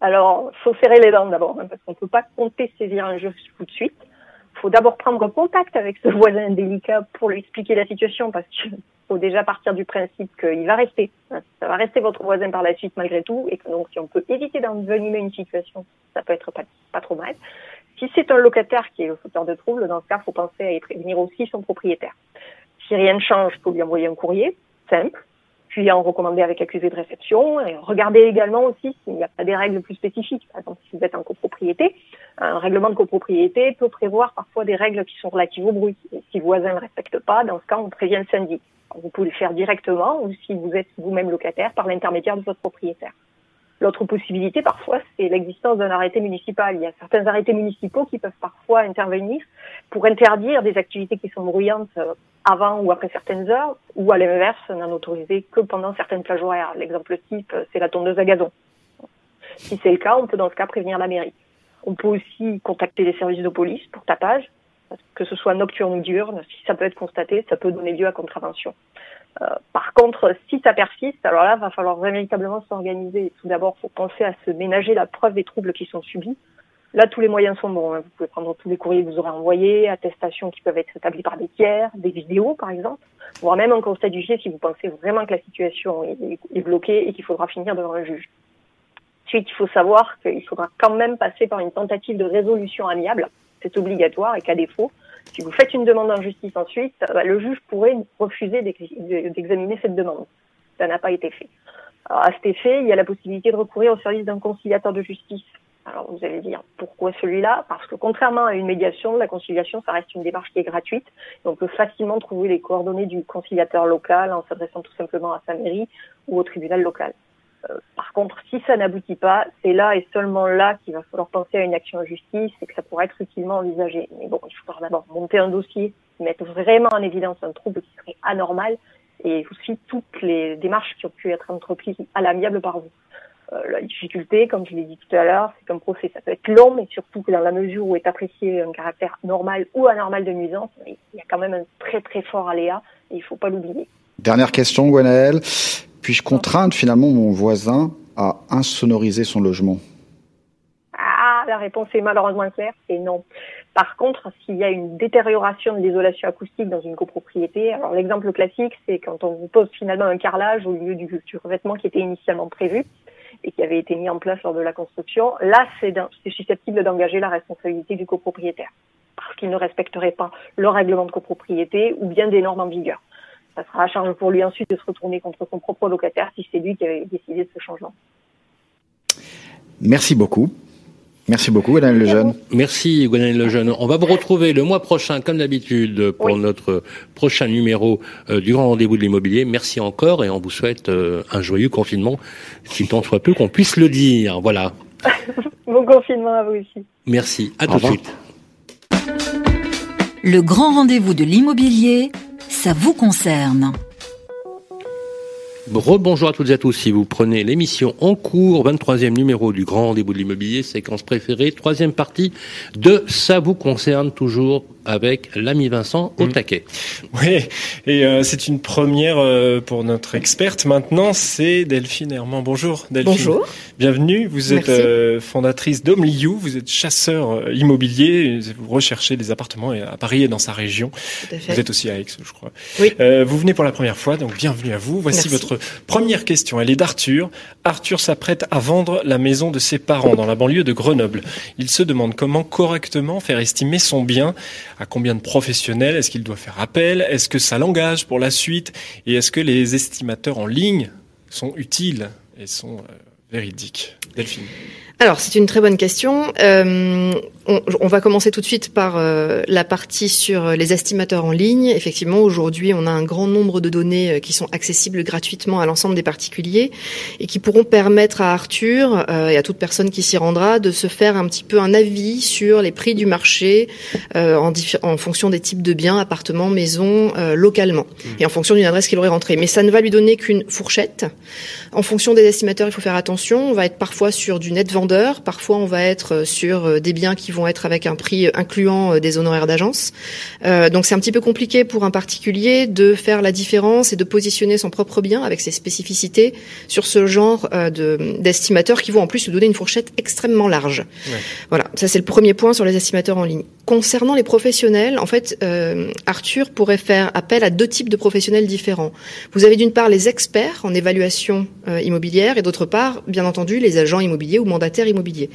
Alors, faut serrer les dents d'abord, hein, parce qu'on ne peut pas compter saisir un jeu tout de suite. Il faut d'abord prendre contact avec ce voisin délicat pour lui expliquer la situation, parce qu'il faut déjà partir du principe qu'il va rester. Hein. Ça va rester votre voisin par la suite malgré tout, et que donc si on peut éviter d'envenimer une situation, ça peut être pas, pas trop mal. Si c'est un locataire qui est le fauteur de trouble, dans ce cas, il faut penser à y prévenir aussi son propriétaire. Si rien ne change, il faut lui envoyer un courrier, simple, puis en recommander avec accusé de réception. Regardez également aussi s'il n'y a pas des règles plus spécifiques. Par exemple, si vous êtes en copropriété, un règlement de copropriété peut prévoir parfois des règles qui sont relatives au bruit. Et si le voisin ne respecte pas, dans ce cas, on prévient le syndic. Vous pouvez le faire directement ou si vous êtes vous-même locataire par l'intermédiaire de votre propriétaire. L'autre possibilité, parfois, c'est l'existence d'un arrêté municipal. Il y a certains arrêtés municipaux qui peuvent parfois intervenir pour interdire des activités qui sont bruyantes euh, avant ou après certaines heures, ou à l'inverse, n'en autoriser que pendant certaines plages horaires. L'exemple type, euh, c'est la tondeuse à gazon. Si c'est le cas, on peut dans ce cas prévenir la mairie. On peut aussi contacter les services de police pour tapage, que ce soit nocturne ou diurne. Si ça peut être constaté, ça peut donner lieu à contravention. Euh, par contre, si ça persiste, alors là, va falloir véritablement s'organiser. Tout d'abord, il faut penser à se ménager la preuve des troubles qui sont subis. Là, tous les moyens sont bons. Hein. Vous pouvez prendre tous les courriers que vous aurez envoyés, attestations qui peuvent être établies par des tiers, des vidéos, par exemple, voire même un constat du si vous pensez vraiment que la situation est, bloquée et qu'il faudra finir devant un juge. Ensuite, il faut savoir qu'il faudra quand même passer par une tentative de résolution amiable. C'est obligatoire et qu'à défaut, si vous faites une demande en justice ensuite, bah, le juge pourrait refuser d'examiner cette demande. Ça n'a pas été fait. À cet effet, il y a la possibilité de recourir au service d'un conciliateur de justice. Alors vous allez dire pourquoi celui-là? Parce que contrairement à une médiation, la conciliation, ça reste une démarche qui est gratuite. on peut facilement trouver les coordonnées du conciliateur local en s'adressant tout simplement à sa mairie ou au tribunal local. Euh, par contre, si ça n'aboutit pas, c'est là et seulement là qu'il va falloir penser à une action en justice et que ça pourrait être utilement envisagé. Mais bon, il faudra d'abord monter un dossier, mettre vraiment en évidence un trouble qui serait anormal et aussi toutes les démarches qui ont pu être entreprises à l'amiable par vous. Euh, la difficulté, comme je l'ai dit tout à l'heure, c'est qu'un procès, ça peut être long, mais surtout que dans la mesure où est apprécié un caractère normal ou anormal de nuisance, il y a quand même un très très fort aléa et il ne faut pas l'oublier.
Dernière question, Gwenaëlle. Puis-je contraindre finalement mon voisin à insonoriser son logement?
Ah, la réponse est malheureusement claire, c'est non. Par contre, s'il y a une détérioration de l'isolation acoustique dans une copropriété, alors l'exemple classique, c'est quand on pose finalement un carrelage au lieu du, du revêtement qui était initialement prévu et qui avait été mis en place lors de la construction, là, c'est susceptible d'engager la responsabilité du copropriétaire parce qu'il ne respecterait pas le règlement de copropriété ou bien des normes en vigueur. Ça sera à charge pour lui ensuite de se retourner contre son propre locataire si c'est lui qui avait décidé de ce changement.
Merci beaucoup. Merci beaucoup, Gwenaëlle Lejeune.
Merci, Gwenaëlle Lejeune. On va vous retrouver le mois prochain, comme d'habitude, pour notre prochain numéro euh, du Grand Rendez-vous de l'Immobilier. Merci encore et on vous souhaite euh, un joyeux confinement, si tant soit peu qu'on puisse le dire. Voilà.
bon confinement à vous aussi.
Merci. À tout de suite.
Le Grand Rendez-vous de l'Immobilier, ça vous concerne.
Rebonjour à toutes et à tous. Si vous prenez l'émission en cours, 23e numéro du Grand Rendez-vous de l'Immobilier, séquence préférée, troisième partie de Ça vous concerne toujours avec l'ami Vincent au mm. taquet.
Oui, et euh, c'est une première euh, pour notre experte. Maintenant, c'est Delphine Herman. Bonjour Delphine.
Bonjour.
Bienvenue. Vous êtes euh, fondatrice d'Homeliu. Vous êtes chasseur immobilier. Vous recherchez des appartements à Paris et dans sa région. Vous êtes aussi à Aix, je crois.
Oui.
vous venez pour la première fois, donc bienvenue à vous. Voici votre première question. Elle est d'Arthur. Arthur s'apprête à vendre la maison de ses parents dans la banlieue de Grenoble. Il se demande comment correctement faire estimer son bien à combien de professionnels Est-ce qu'il doit faire appel? Est-ce que ça l'engage pour la suite? Et est-ce que les estimateurs en ligne sont utiles et sont euh, Delphine
alors, c'est une très bonne question. Euh, on, va commencer tout de suite par euh, la partie sur les estimateurs en ligne. Effectivement, aujourd'hui, on a un grand nombre de données euh, qui sont accessibles gratuitement à l'ensemble des particuliers et qui pourront permettre à Arthur et à toute personne qui s'y rendra de se faire un petit peu un avis sur les prix du marché en, en, fonction des types de biens, appartements, maisons, localement mmh. et en fonction d'une adresse qu'il aurait rentrée. Mais ça ne va lui donner qu'une fourchette. En fonction des estimateurs, il faut faire attention. On va être parfois sur du net vendeur, parfois on va être euh, sur euh, des biens qui vont être avec un prix euh, incluant des honoraires d'agence. donc c'est un petit peu compliqué pour un particulier de faire la différence et de positionner son propre bien avec ses spécificités sur ce genre d'estimateurs qui vont en plus lui donner une fourchette extrêmement large. Voilà, ça c'est le premier point sur les estimateurs en ligne. Concernant les professionnels, en fait, Arthur pourrait faire appel à deux types de professionnels différents. Vous avez d'une part les experts en évaluation immobilière et d'autre part, bien entendu, les agents immobiliers ou mandataires immobiliers.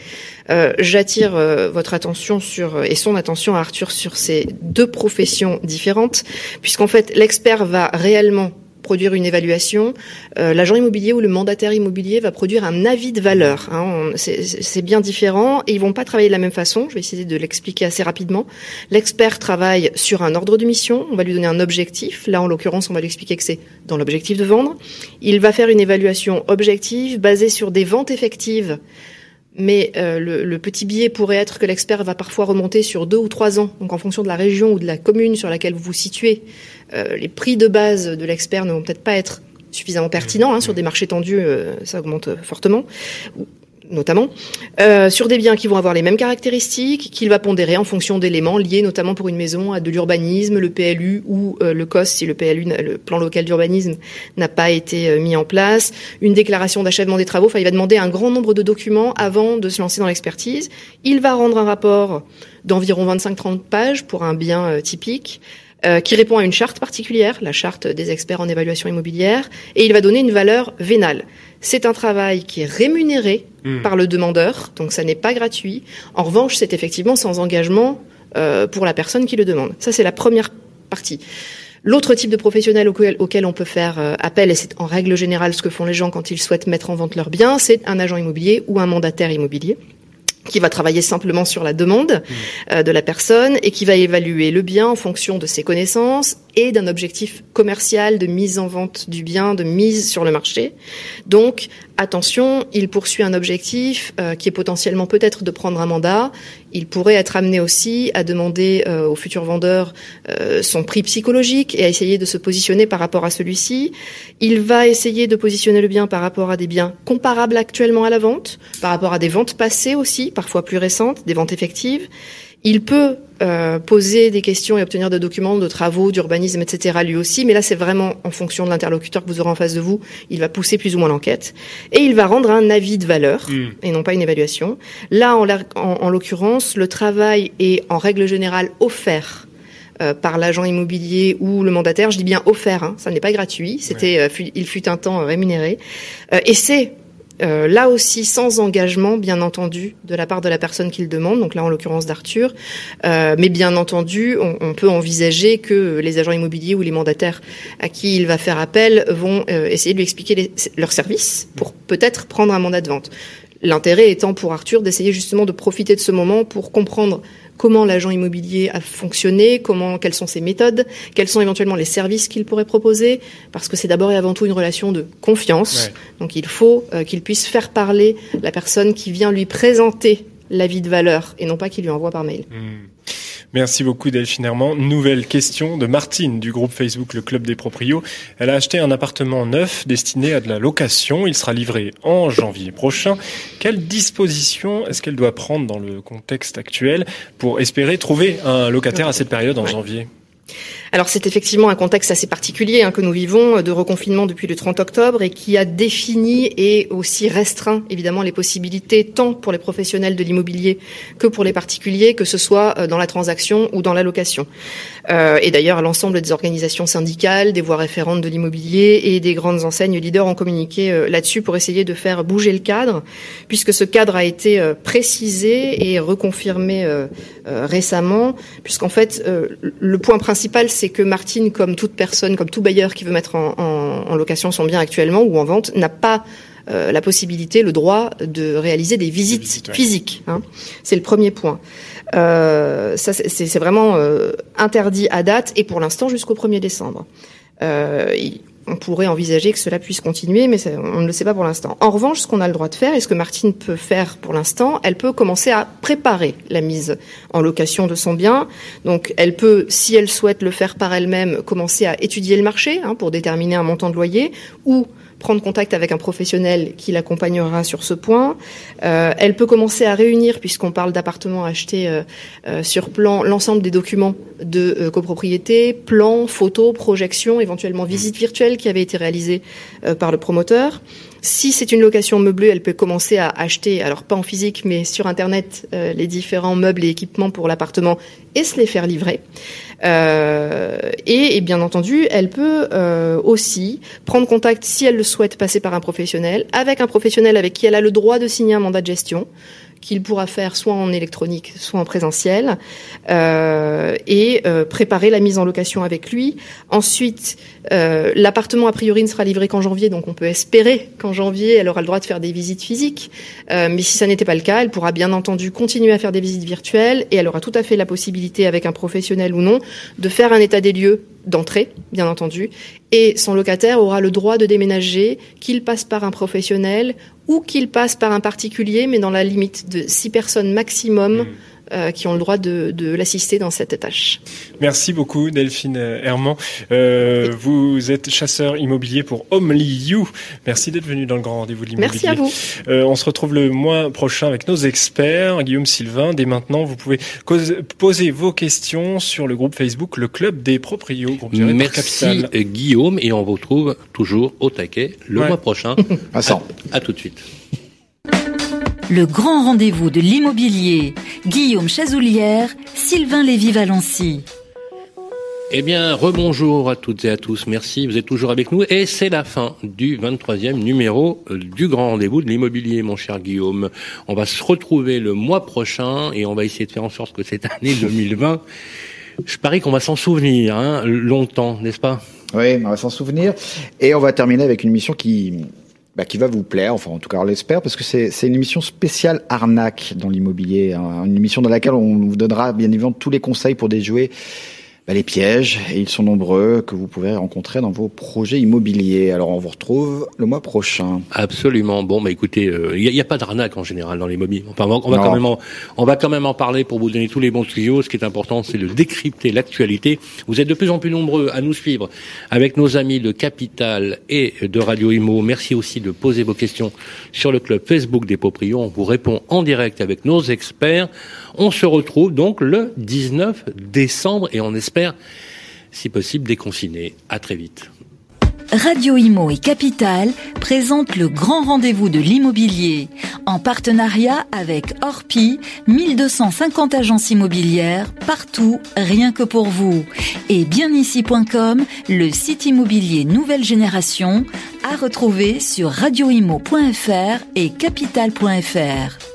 Euh, j'attire euh, votre attention sur et son attention à Arthur sur ces deux professions différentes, puisqu'en fait, l'expert va réellement produire une évaluation. Euh, L'agent immobilier ou le mandataire immobilier va produire un avis de valeur. Hein. C'est bien différent et ils vont pas travailler de la même façon. Je vais essayer de l'expliquer assez rapidement. L'expert travaille sur un ordre de mission. On va lui donner un objectif. Là, en l'occurrence, on va lui expliquer que c'est dans l'objectif de vendre. Il va faire une évaluation objective basée sur des ventes effectives mais euh, le, le, petit billet pourrait être que l'expert va parfois remonter sur deux ou trois ans, donc en fonction de la région ou de la commune sur laquelle vous vous situez. Euh, les prix de base de l'expert ne vont peut-être pas être suffisamment pertinents. Hein, sur des marchés tendus, euh, ça augmente fortement notamment, euh, sur des biens qui vont avoir les mêmes caractéristiques, qu'il va pondérer en fonction d'éléments liés notamment pour une maison à de l'urbanisme, le PLU ou euh, le COS si le PLU, le plan local d'urbanisme, n'a pas été euh, mis en place, une déclaration d'achèvement des travaux. Enfin, il va demander un grand nombre de documents avant de se lancer dans l'expertise. Il va rendre un rapport d'environ 25-30 pages pour un bien typique. Qui répond à une charte particulière, la charte des experts en évaluation immobilière, et il va donner une valeur vénale. C'est un travail qui est rémunéré hmm. par le demandeur, donc ça n'est pas gratuit. En revanche, c'est effectivement sans engagement euh, pour la personne qui le demande. Ça, c'est la première partie. L'autre type de professionnel auquel, auquel on peut faire euh, appel, et c'est en règle générale ce que font les gens quand ils souhaitent mettre en vente leurs biens, c'est un agent immobilier ou un mandataire immobilier qui va travailler simplement sur la demande euh, de la personne et qui va évaluer le bien en fonction de ses connaissances et d'un objectif commercial de mise en vente du bien, de mise sur le marché. Donc, attention, il poursuit un objectif euh, qui est potentiellement peut-être de prendre un mandat. Il pourrait être amené aussi à demander euh, au futur vendeur euh, son prix psychologique et à essayer de se positionner par rapport à celui-ci. Il va essayer de positionner le bien par rapport à des biens comparables actuellement à la vente, par rapport à des ventes passées aussi, parfois plus récentes, des ventes effectives. Il peut euh, poser des questions et obtenir des documents de travaux, d'urbanisme, etc. lui aussi, mais là c'est vraiment en fonction de l'interlocuteur que vous aurez en face de vous. Il va pousser plus ou moins l'enquête et il va rendre un avis de valeur
Hmm.
et non pas une évaluation. Là, en, la- en- en l'occurrence, le travail est en règle générale offert. euh, par l'agent immobilier ou le mandataire, je dis bien offert, hein, ça n'est pas gratuit, c'était, euh, il fut un temps euh, rémunéré, Euh, et c'est euh, là aussi sans engagement, bien entendu, de la part de la personne qui le demande, donc là en l'occurrence d'Arthur. Euh, mais bien entendu, on, peut envisager que les agents immobiliers ou les mandataires à qui il va faire appel vont euh, essayer de lui expliquer leurs services pour peut-être prendre un mandat de vente. L'intérêt étant pour Arthur d'essayer justement de profiter de ce moment pour comprendre comment l'agent immobilier a fonctionné, comment, quelles sont ses méthodes, quels sont éventuellement les services qu'il pourrait proposer, parce que c'est d'abord et avant tout une relation de confiance. Donc il faut euh, qu'il puisse faire parler la personne qui vient lui présenter l'avis de valeur et non pas qu'il lui envoie par mail.
Merci beaucoup Delphine Herman. Nouvelle question de Martine du groupe Facebook Le Club des Proprios. Elle a acheté un appartement neuf destiné à de la location. Il sera livré en janvier prochain. Quelles dispositions est-ce qu'elle doit prendre dans le contexte actuel pour espérer trouver un locataire à cette période en janvier?
Alors c'est effectivement un contexte assez particulier hein, que nous vivons euh, de reconfinement depuis le 30 octobre et qui a défini et aussi restreint évidemment les possibilités tant pour les professionnels de l'immobilier que pour les particuliers, que ce soit euh, dans la transaction ou dans la location. Euh, et d'ailleurs l'ensemble des organisations syndicales, des voies référentes de l'immobilier et des grandes enseignes leaders ont communiqué euh, là-dessus pour essayer de faire bouger le cadre, puisque ce cadre a été précisé et reconfirmé récemment, puisqu'en fait le point principal c'est que Martine, comme toute personne, comme tout bailleur qui veut mettre en, en- en location son bien actuellement ou en vente, n'a pas euh, la possibilité, le droit de réaliser des visites physiques. hein. C'est le premier point. Euh, ça, c'est c'est vraiment euh, interdit à date et pour l'instant jusqu'au 1er décembre. Euh, il- on pourrait envisager que cela puisse continuer, mais on ne le sait pas pour l'instant. En revanche, ce qu'on a le droit de faire et ce que Martine peut faire pour l'instant, elle peut commencer à préparer la mise en location de son bien. Donc, elle peut, si elle souhaite le faire par elle-même, commencer à étudier le marché hein, pour déterminer un montant de loyer ou prendre contact avec un professionnel qui l'accompagnera sur ce point. Euh, elle peut commencer à réunir, puisqu'on parle d'appartements achetés euh, euh, sur plan, l'ensemble des documents de copropriété, plans, photos, projections, éventuellement visites virtuelles qui avaient été réalisées par le promoteur. Si c'est une location meublée, elle peut commencer à acheter, alors pas en physique, mais sur Internet, euh, les différents meubles et équipements pour l'appartement et se les faire livrer. Euh, et, bien entendu, elle peut euh, aussi prendre contact, si elle le souhaite, passer par un professionnel, avec un professionnel avec qui elle a le droit de signer un mandat de gestion qu'il pourra faire soit en électronique, soit en présentiel, euh, et euh, préparer la mise en location avec lui. Ensuite, euh, l'appartement a priori ne sera livré qu'en janvier, donc on peut espérer qu'en janvier, elle aura le droit de faire des visites physiques. Mais si ça n'était pas le cas, elle pourra bien entendu continuer à faire des visites virtuelles, et elle aura tout à fait la possibilité, avec un professionnel ou non, de faire un état des lieux d'entrée, bien entendu, et son locataire aura le droit de déménager, qu'il passe par un professionnel ou qu'il passe par un particulier, mais dans la limite de six personnes maximum euh, qui ont le droit de, de l'assister dans cette tâche.
Merci beaucoup Delphine Herman. Euh, vous êtes chasseur immobilier pour Only You. Merci d'être venu dans le grand rendez-vous de l'immobilier.
Merci à vous.
Euh, on se retrouve le mois prochain avec nos experts, Guillaume Sylvain. Dès maintenant, vous pouvez cause- poser vos questions sur le groupe Facebook Le Club des Proprios, groupe
Merci
Capital.
euh, Guillaume et on vous retrouve toujours au taquet le
Ouais.
mois prochain.
À
à tout de suite.
Le grand rendez-vous de l'immobilier. Guillaume Chazoulière, Sylvain Lévy-Valency.
Eh bien, rebonjour à toutes et à tous. Merci, vous êtes toujours avec nous. Et c'est la fin du 23e numéro euh, du grand rendez-vous de l'immobilier, mon cher Guillaume. On va se retrouver le mois prochain et on va essayer de faire en sorte que cette année 2020 Je parie qu'on va s'en souvenir hein, longtemps, n'est-ce pas?
Oui, on va s'en souvenir. Et on va terminer avec une mission qui, bah, qui va vous plaire, enfin en tout cas on l'espère, parce que c'est une émission spéciale arnaque dans l'immobilier, hein. une émission dans laquelle on vous donnera bien évidemment tous les conseils pour déjouer bah, les pièges, et ils sont nombreux, que vous pouvez rencontrer dans vos projets immobiliers. Alors on vous retrouve le mois prochain.
Absolument. Bon, bah écoutez, il euh, n'y a, pas d'arnaque en général dans l'immobilier. Enfin, on, va, quand même en, on va quand même en parler pour vous donner tous les bons tuyaux. Ce qui est important, c'est de décrypter l'actualité. Vous êtes de plus en plus nombreux à nous suivre avec nos amis de Capital et de Radio Imo. Merci aussi de poser vos questions sur le club Facebook des Poprions. On vous répond en direct avec nos experts. On se retrouve donc le 19 décembre et on espère, si possible, déconfiner. À très vite.
Radio Imo et Capital présentent le grand rendez-vous de l'immobilier en partenariat avec Orpi, 1250 agences immobilières partout, rien que pour vous. Et bienici.com, le site immobilier nouvelle génération à retrouver sur radioimo.fr et capital.fr.